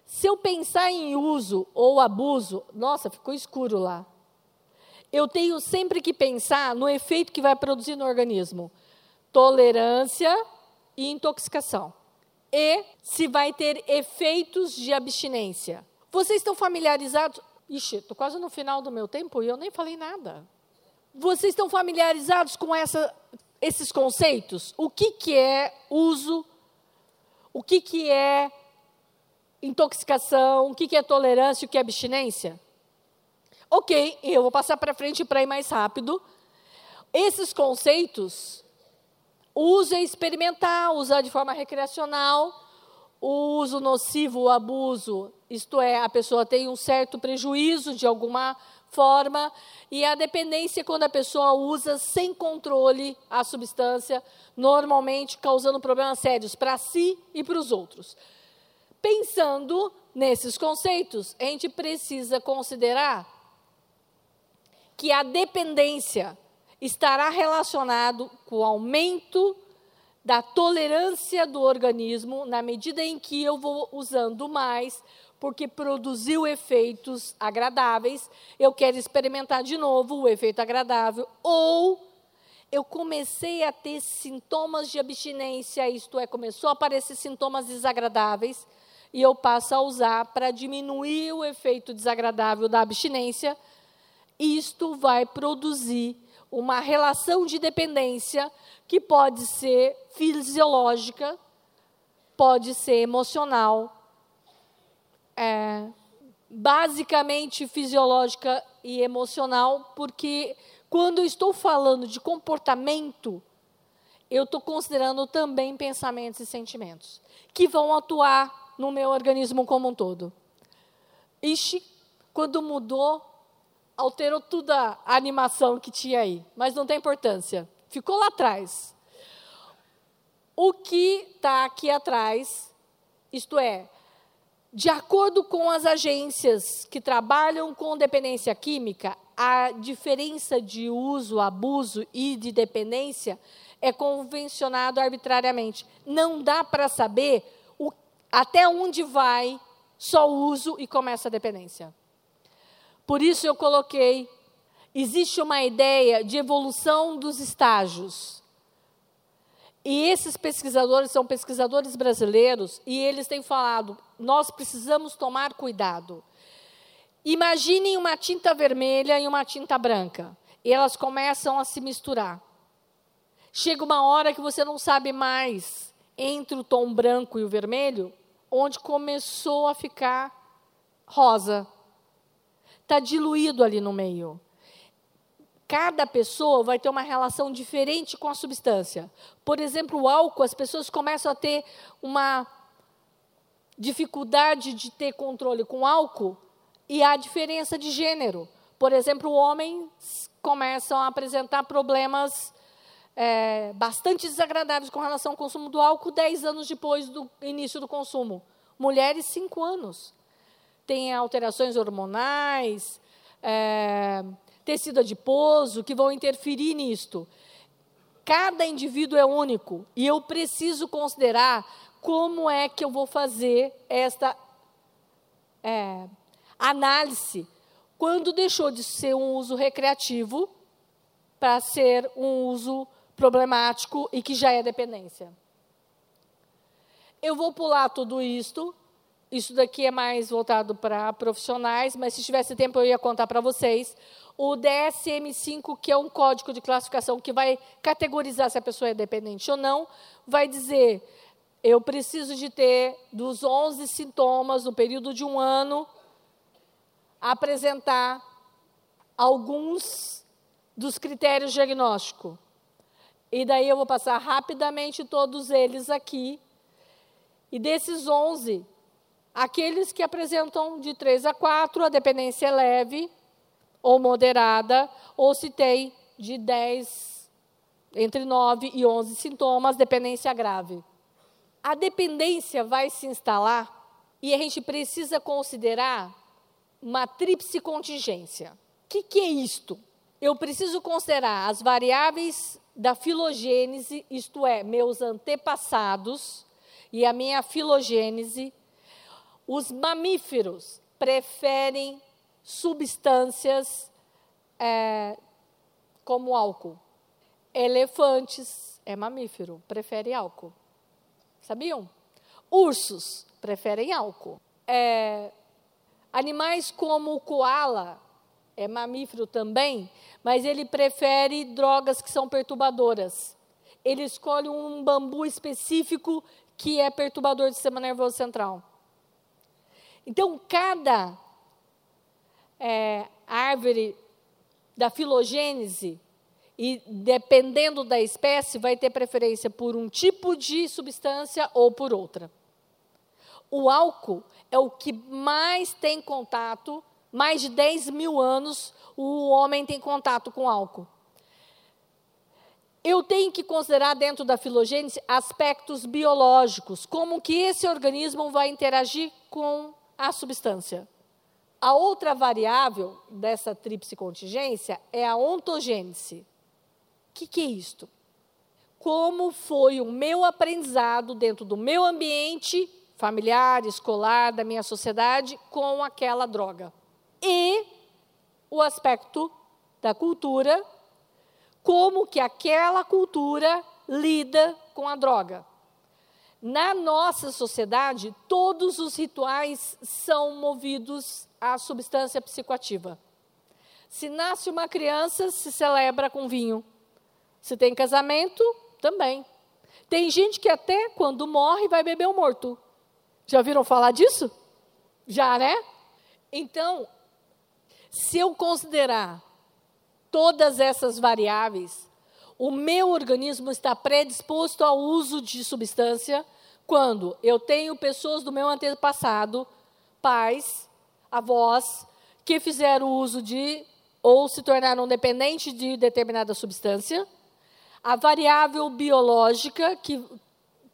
Se eu pensar em uso ou abuso, nossa, ficou escuro lá eu tenho sempre que pensar no efeito que vai produzir no organismo: tolerância e intoxicação. E se vai ter efeitos de abstinência. Vocês estão familiarizados? Ixi, estou quase no final do meu tempo e eu nem falei nada. Vocês estão familiarizados com essa, esses conceitos? O que, que é uso? O que, que é intoxicação? O que, que é tolerância? O que é abstinência? Ok, eu vou passar para frente para ir mais rápido. Esses conceitos, é experimental, usar de forma recreacional, o uso nocivo, o abuso, isto é, a pessoa tem um certo prejuízo de alguma forma, e a dependência quando a pessoa usa sem controle a substância, normalmente causando problemas sérios para si e para os outros. Pensando nesses conceitos, a gente precisa considerar que a dependência estará relacionado com o aumento da tolerância do organismo na medida em que eu vou usando mais, porque produziu efeitos agradáveis, eu quero experimentar de novo o efeito agradável, ou eu comecei a ter sintomas de abstinência, isto é, começou a aparecer sintomas desagradáveis, e eu passo a usar para diminuir o efeito desagradável da abstinência, isto vai produzir uma relação de dependência que pode ser fisiológica, pode ser emocional, é, basicamente fisiológica e emocional, porque quando eu estou falando de comportamento, eu estou considerando também pensamentos e sentimentos, que vão atuar no meu organismo como um todo. Ixi, quando mudou, alterou toda a animação que tinha aí, mas não tem importância, ficou lá atrás. O que está aqui atrás, isto é, de acordo com as agências que trabalham com dependência química, a diferença de uso, abuso e de dependência é convencionado arbitrariamente. Não dá para saber o, até onde vai só o uso e começa a dependência. Por isso eu coloquei, existe uma ideia de evolução dos estágios. E esses pesquisadores são pesquisadores brasileiros e eles têm falado: nós precisamos tomar cuidado. Imaginem uma tinta vermelha e uma tinta branca. E elas começam a se misturar. Chega uma hora que você não sabe mais entre o tom branco e o vermelho, onde começou a ficar rosa. Está diluído ali no meio. Cada pessoa vai ter uma relação diferente com a substância. Por exemplo, o álcool, as pessoas começam a ter uma dificuldade de ter controle com álcool e há diferença de gênero. Por exemplo, homens começam a apresentar problemas é, bastante desagradáveis com relação ao consumo do álcool 10 anos depois do início do consumo. Mulheres, 5 anos. Tem alterações hormonais, é, tecido adiposo, que vão interferir nisto. Cada indivíduo é único e eu preciso considerar como é que eu vou fazer esta é, análise quando deixou de ser um uso recreativo para ser um uso problemático e que já é dependência. Eu vou pular tudo isto. Isso daqui é mais voltado para profissionais, mas se tivesse tempo eu ia contar para vocês. O DSM-5, que é um código de classificação que vai categorizar se a pessoa é dependente ou não, vai dizer: eu preciso de ter dos 11 sintomas no período de um ano, apresentar alguns dos critérios diagnósticos. E daí eu vou passar rapidamente todos eles aqui. E desses 11, aqueles que apresentam de 3 a 4, a dependência é leve ou moderada, ou se tem de 10, entre 9 e 11 sintomas, dependência grave. A dependência vai se instalar e a gente precisa considerar uma tríplice contingência. O que, que é isto? Eu preciso considerar as variáveis da filogênese, isto é, meus antepassados e a minha filogênese, os mamíferos preferem substâncias é, como álcool. Elefantes é mamífero, prefere álcool. Sabiam? Ursos preferem álcool. É, animais como o koala é mamífero também, mas ele prefere drogas que são perturbadoras. Ele escolhe um bambu específico que é perturbador do sistema nervoso central. Então, cada é, árvore da filogênese, e dependendo da espécie, vai ter preferência por um tipo de substância ou por outra. O álcool é o que mais tem contato mais de 10 mil anos o homem tem contato com álcool. Eu tenho que considerar dentro da filogênese aspectos biológicos, como que esse organismo vai interagir com a substância. A outra variável dessa tríplice contingência é a ontogênese. O que, que é isto? Como foi o meu aprendizado dentro do meu ambiente familiar, escolar, da minha sociedade com aquela droga e o aspecto da cultura, como que aquela cultura lida com a droga. Na nossa sociedade, todos os rituais são movidos à substância psicoativa. Se nasce uma criança, se celebra com vinho. Se tem casamento, também. Tem gente que até quando morre vai beber o morto. Já viram falar disso? Já, né? Então, se eu considerar todas essas variáveis, o meu organismo está predisposto ao uso de substância quando eu tenho pessoas do meu antepassado, pais, avós, que fizeram uso de ou se tornaram dependentes de determinada substância, a variável biológica que,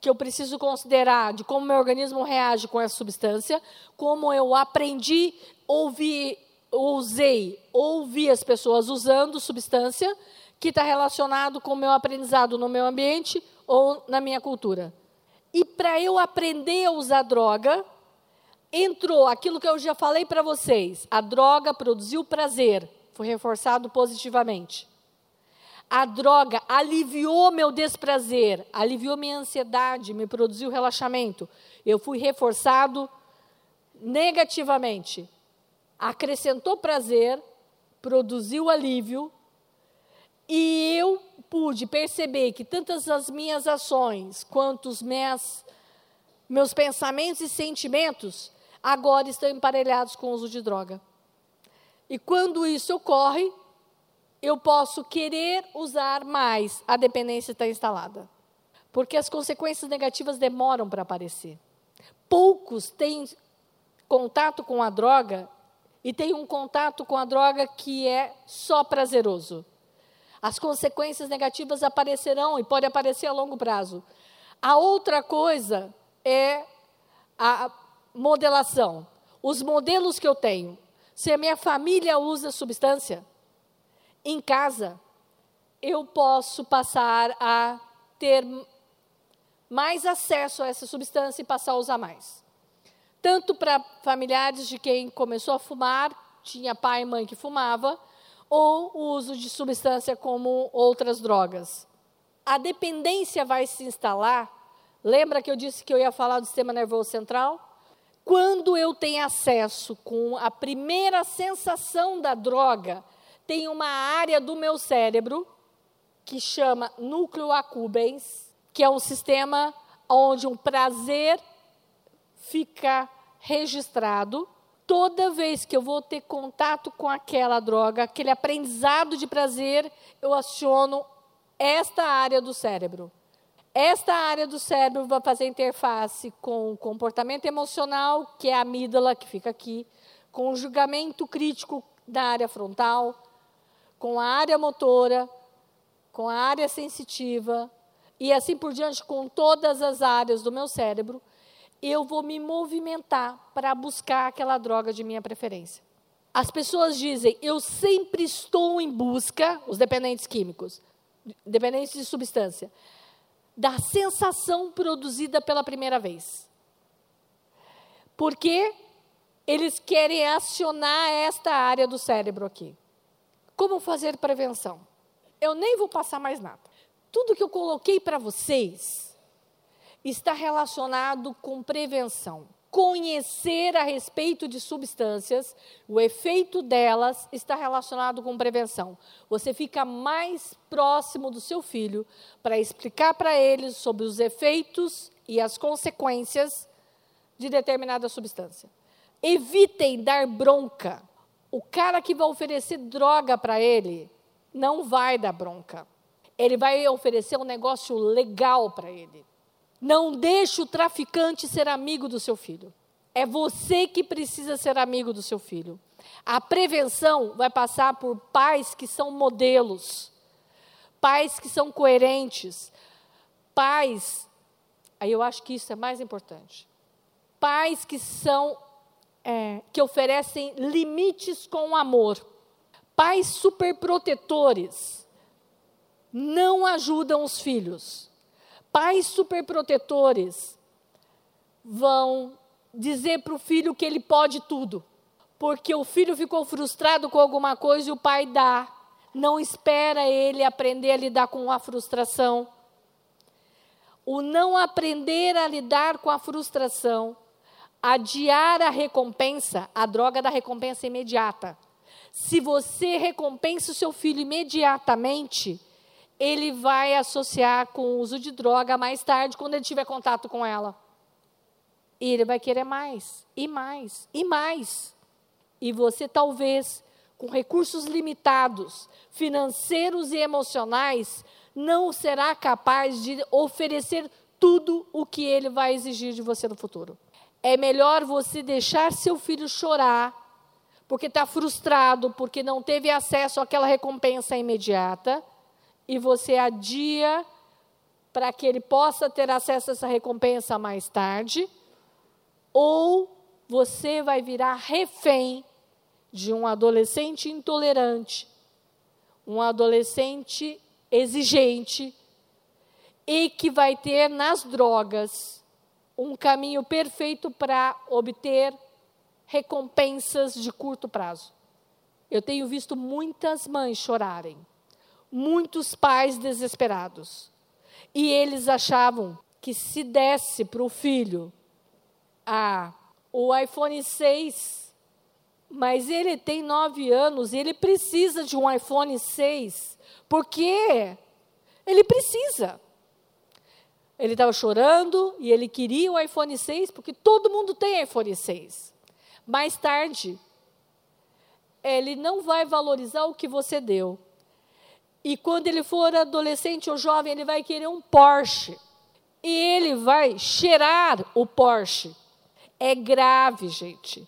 que eu preciso considerar de como meu organismo reage com essa substância, como eu aprendi, ouvi, usei, ouvi as pessoas usando substância, que está relacionado com o meu aprendizado no meu ambiente ou na minha cultura. E para eu aprender a usar droga, entrou aquilo que eu já falei para vocês: a droga produziu prazer, foi reforçado positivamente. A droga aliviou meu desprazer, aliviou minha ansiedade, me produziu relaxamento. Eu fui reforçado negativamente. Acrescentou prazer, produziu alívio, e eu pude perceber que tantas as minhas ações quanto os meus, meus pensamentos e sentimentos agora estão emparelhados com o uso de droga. E quando isso ocorre, eu posso querer usar mais, a dependência está instalada. Porque as consequências negativas demoram para aparecer. Poucos têm contato com a droga e têm um contato com a droga que é só prazeroso. As consequências negativas aparecerão e pode aparecer a longo prazo. A outra coisa é a modelação. Os modelos que eu tenho. Se a minha família usa substância, em casa, eu posso passar a ter mais acesso a essa substância e passar a usar mais. Tanto para familiares de quem começou a fumar, tinha pai e mãe que fumava, ou o uso de substância como outras drogas. A dependência vai se instalar. Lembra que eu disse que eu ia falar do sistema nervoso central? Quando eu tenho acesso com a primeira sensação da droga, tem uma área do meu cérebro que chama núcleo accumbens, que é um sistema onde um prazer fica registrado toda vez que eu vou ter contato com aquela droga, aquele aprendizado de prazer, eu aciono esta área do cérebro. Esta área do cérebro vai fazer interface com o comportamento emocional, que é a amígdala, que fica aqui, com o julgamento crítico da área frontal, com a área motora, com a área sensitiva, e assim por diante, com todas as áreas do meu cérebro, eu vou me movimentar para buscar aquela droga de minha preferência. As pessoas dizem, eu sempre estou em busca, os dependentes químicos, dependentes de substância, da sensação produzida pela primeira vez. Porque eles querem acionar esta área do cérebro aqui. Como fazer prevenção? Eu nem vou passar mais nada. Tudo que eu coloquei para vocês está relacionado com prevenção. Conhecer a respeito de substâncias, o efeito delas está relacionado com prevenção. Você fica mais próximo do seu filho para explicar para ele sobre os efeitos e as consequências de determinada substância. Evitem dar bronca. O cara que vai oferecer droga para ele não vai dar bronca. Ele vai oferecer um negócio legal para ele. Não deixe o traficante ser amigo do seu filho. É você que precisa ser amigo do seu filho. A prevenção vai passar por pais que são modelos, pais que são coerentes, pais. Aí eu acho que isso é mais importante. Pais que são é, que oferecem limites com amor. Pais superprotetores não ajudam os filhos pais superprotetores vão dizer para o filho que ele pode tudo, porque o filho ficou frustrado com alguma coisa e o pai dá. Não espera ele aprender a lidar com a frustração. o não aprender a lidar com a frustração, adiar a recompensa, a droga da recompensa imediata. Se você recompensa o seu filho imediatamente, ele vai associar com o uso de droga mais tarde, quando ele tiver contato com ela. E ele vai querer mais, e mais, e mais. E você talvez, com recursos limitados, financeiros e emocionais, não será capaz de oferecer tudo o que ele vai exigir de você no futuro. É melhor você deixar seu filho chorar, porque está frustrado, porque não teve acesso àquela recompensa imediata, e você adia para que ele possa ter acesso a essa recompensa mais tarde, ou você vai virar refém de um adolescente intolerante, um adolescente exigente e que vai ter nas drogas um caminho perfeito para obter recompensas de curto prazo. Eu tenho visto muitas mães chorarem, muitos pais desesperados. E eles achavam que se desse para o filho a, o iPhone 6, mas ele tem nove anos e ele precisa de um iPhone 6, porque ele precisa. Ele estava chorando e ele queria o iPhone 6, porque todo mundo tem iPhone 6. Mais tarde, ele não vai valorizar o que você deu. E quando ele for adolescente ou jovem, ele vai querer um Porsche. E ele vai cheirar o Porsche. É grave, gente.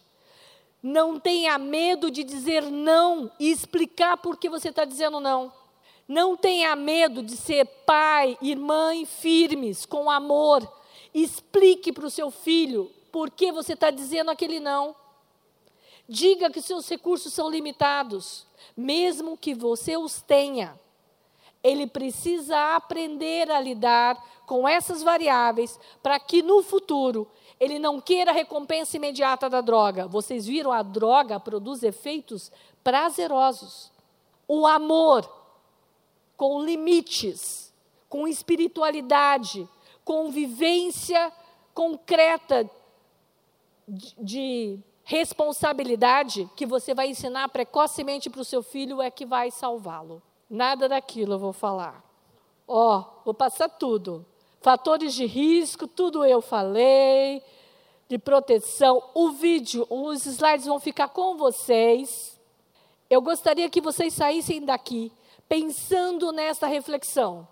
Não tenha medo de dizer não e explicar por que você está dizendo não. Não tenha medo de ser pai e mãe firmes, com amor. Explique para o seu filho por que você está dizendo aquele não. Diga que seus recursos são limitados, mesmo que você os tenha. Ele precisa aprender a lidar com essas variáveis para que no futuro ele não queira a recompensa imediata da droga. Vocês viram, a droga produz efeitos prazerosos. O amor, com limites, com espiritualidade, com vivência concreta de, de responsabilidade que você vai ensinar precocemente para o seu filho é que vai salvá-lo. Nada daquilo eu vou falar. Ó, oh, vou passar tudo. Fatores de risco, tudo eu falei, de proteção. O vídeo, os slides vão ficar com vocês. Eu gostaria que vocês saíssem daqui pensando nessa reflexão.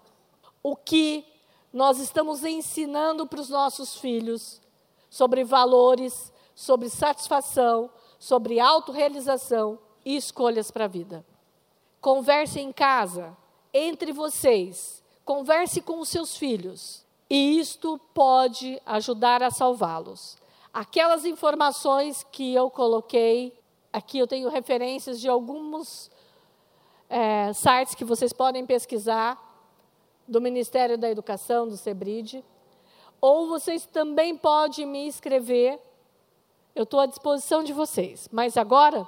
O que nós estamos ensinando para os nossos filhos sobre valores, sobre satisfação, sobre autorrealização e escolhas para a vida. Converse em casa, entre vocês, converse com os seus filhos, e isto pode ajudar a salvá-los. Aquelas informações que eu coloquei, aqui eu tenho referências de alguns é, sites que vocês podem pesquisar, do Ministério da Educação, do SEBRID, ou vocês também podem me escrever eu estou à disposição de vocês. Mas agora,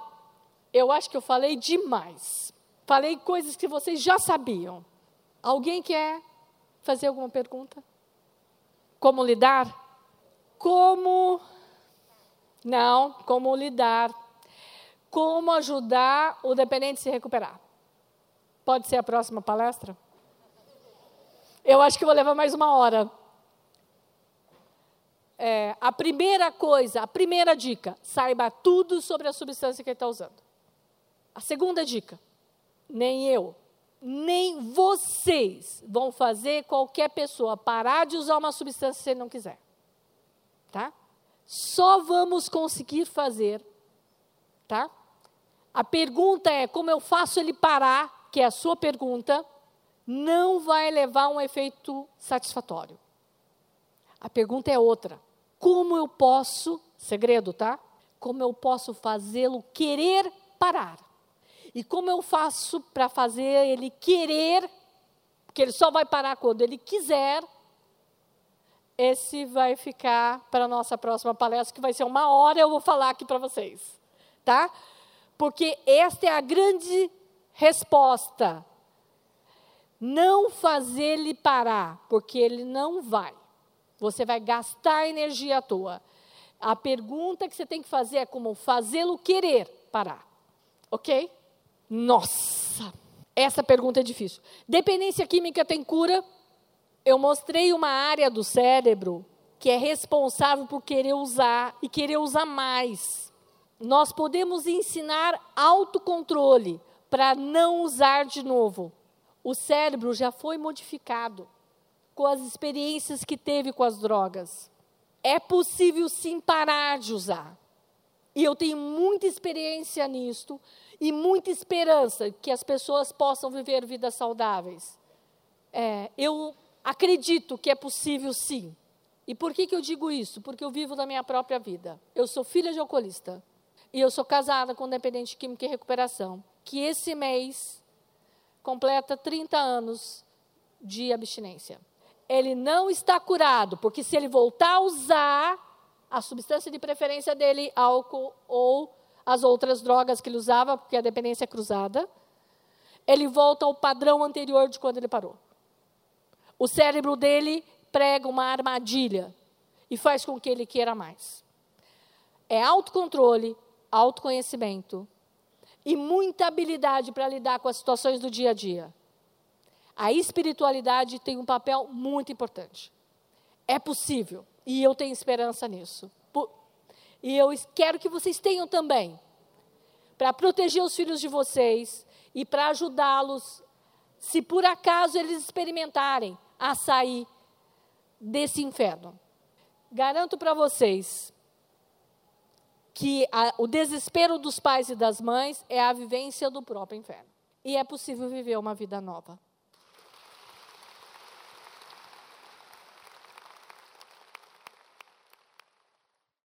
eu acho que eu falei demais. Falei coisas que vocês já sabiam. Alguém quer fazer alguma pergunta? Como lidar? Como. Não, como lidar. Como ajudar o dependente a se recuperar? Pode ser a próxima palestra? Eu acho que vou levar mais uma hora é, a primeira coisa, a primeira dica, saiba tudo sobre a substância que ele está usando. A segunda dica, nem eu, nem vocês vão fazer qualquer pessoa parar de usar uma substância se ele não quiser. Tá? Só vamos conseguir fazer, tá? A pergunta é como eu faço ele parar, que é a sua pergunta, não vai levar um efeito satisfatório. A pergunta é outra. Como eu posso, segredo, tá? Como eu posso fazê-lo querer parar? E como eu faço para fazer ele querer, porque ele só vai parar quando ele quiser, esse vai ficar para a nossa próxima palestra, que vai ser uma hora, eu vou falar aqui para vocês. Tá? Porque esta é a grande resposta. não fazer ele parar, porque ele não vai. Você vai gastar energia à toa. A pergunta que você tem que fazer é como fazê-lo querer parar. Ok? Nossa! Essa pergunta é difícil. Dependência química tem cura? Eu mostrei uma área do cérebro que é responsável por querer usar e querer usar mais. Nós podemos ensinar autocontrole para não usar de novo. O cérebro já foi modificado com as experiências que teve com as drogas. É possível sim parar de usar. E eu tenho muita experiência nisto e muita esperança que as pessoas possam viver vidas saudáveis. É, eu acredito que é possível sim. E por que, que eu digo isso? Porque eu vivo da minha própria vida. Eu sou filha de alcoolista. E eu sou casada com um dependente químico em recuperação. Que esse mês completa 30 anos de abstinência. Ele não está curado, porque se ele voltar a usar a substância de preferência dele, álcool ou as outras drogas que ele usava, porque a dependência é cruzada, ele volta ao padrão anterior de quando ele parou. O cérebro dele prega uma armadilha e faz com que ele queira mais. É autocontrole, autoconhecimento e muita habilidade para lidar com as situações do dia a dia. A espiritualidade tem um papel muito importante. É possível e eu tenho esperança nisso. E eu quero que vocês tenham também, para proteger os filhos de vocês e para ajudá-los, se por acaso eles experimentarem a sair desse inferno. Garanto para vocês que a, o desespero dos pais e das mães é a vivência do próprio inferno. E é possível viver uma vida nova.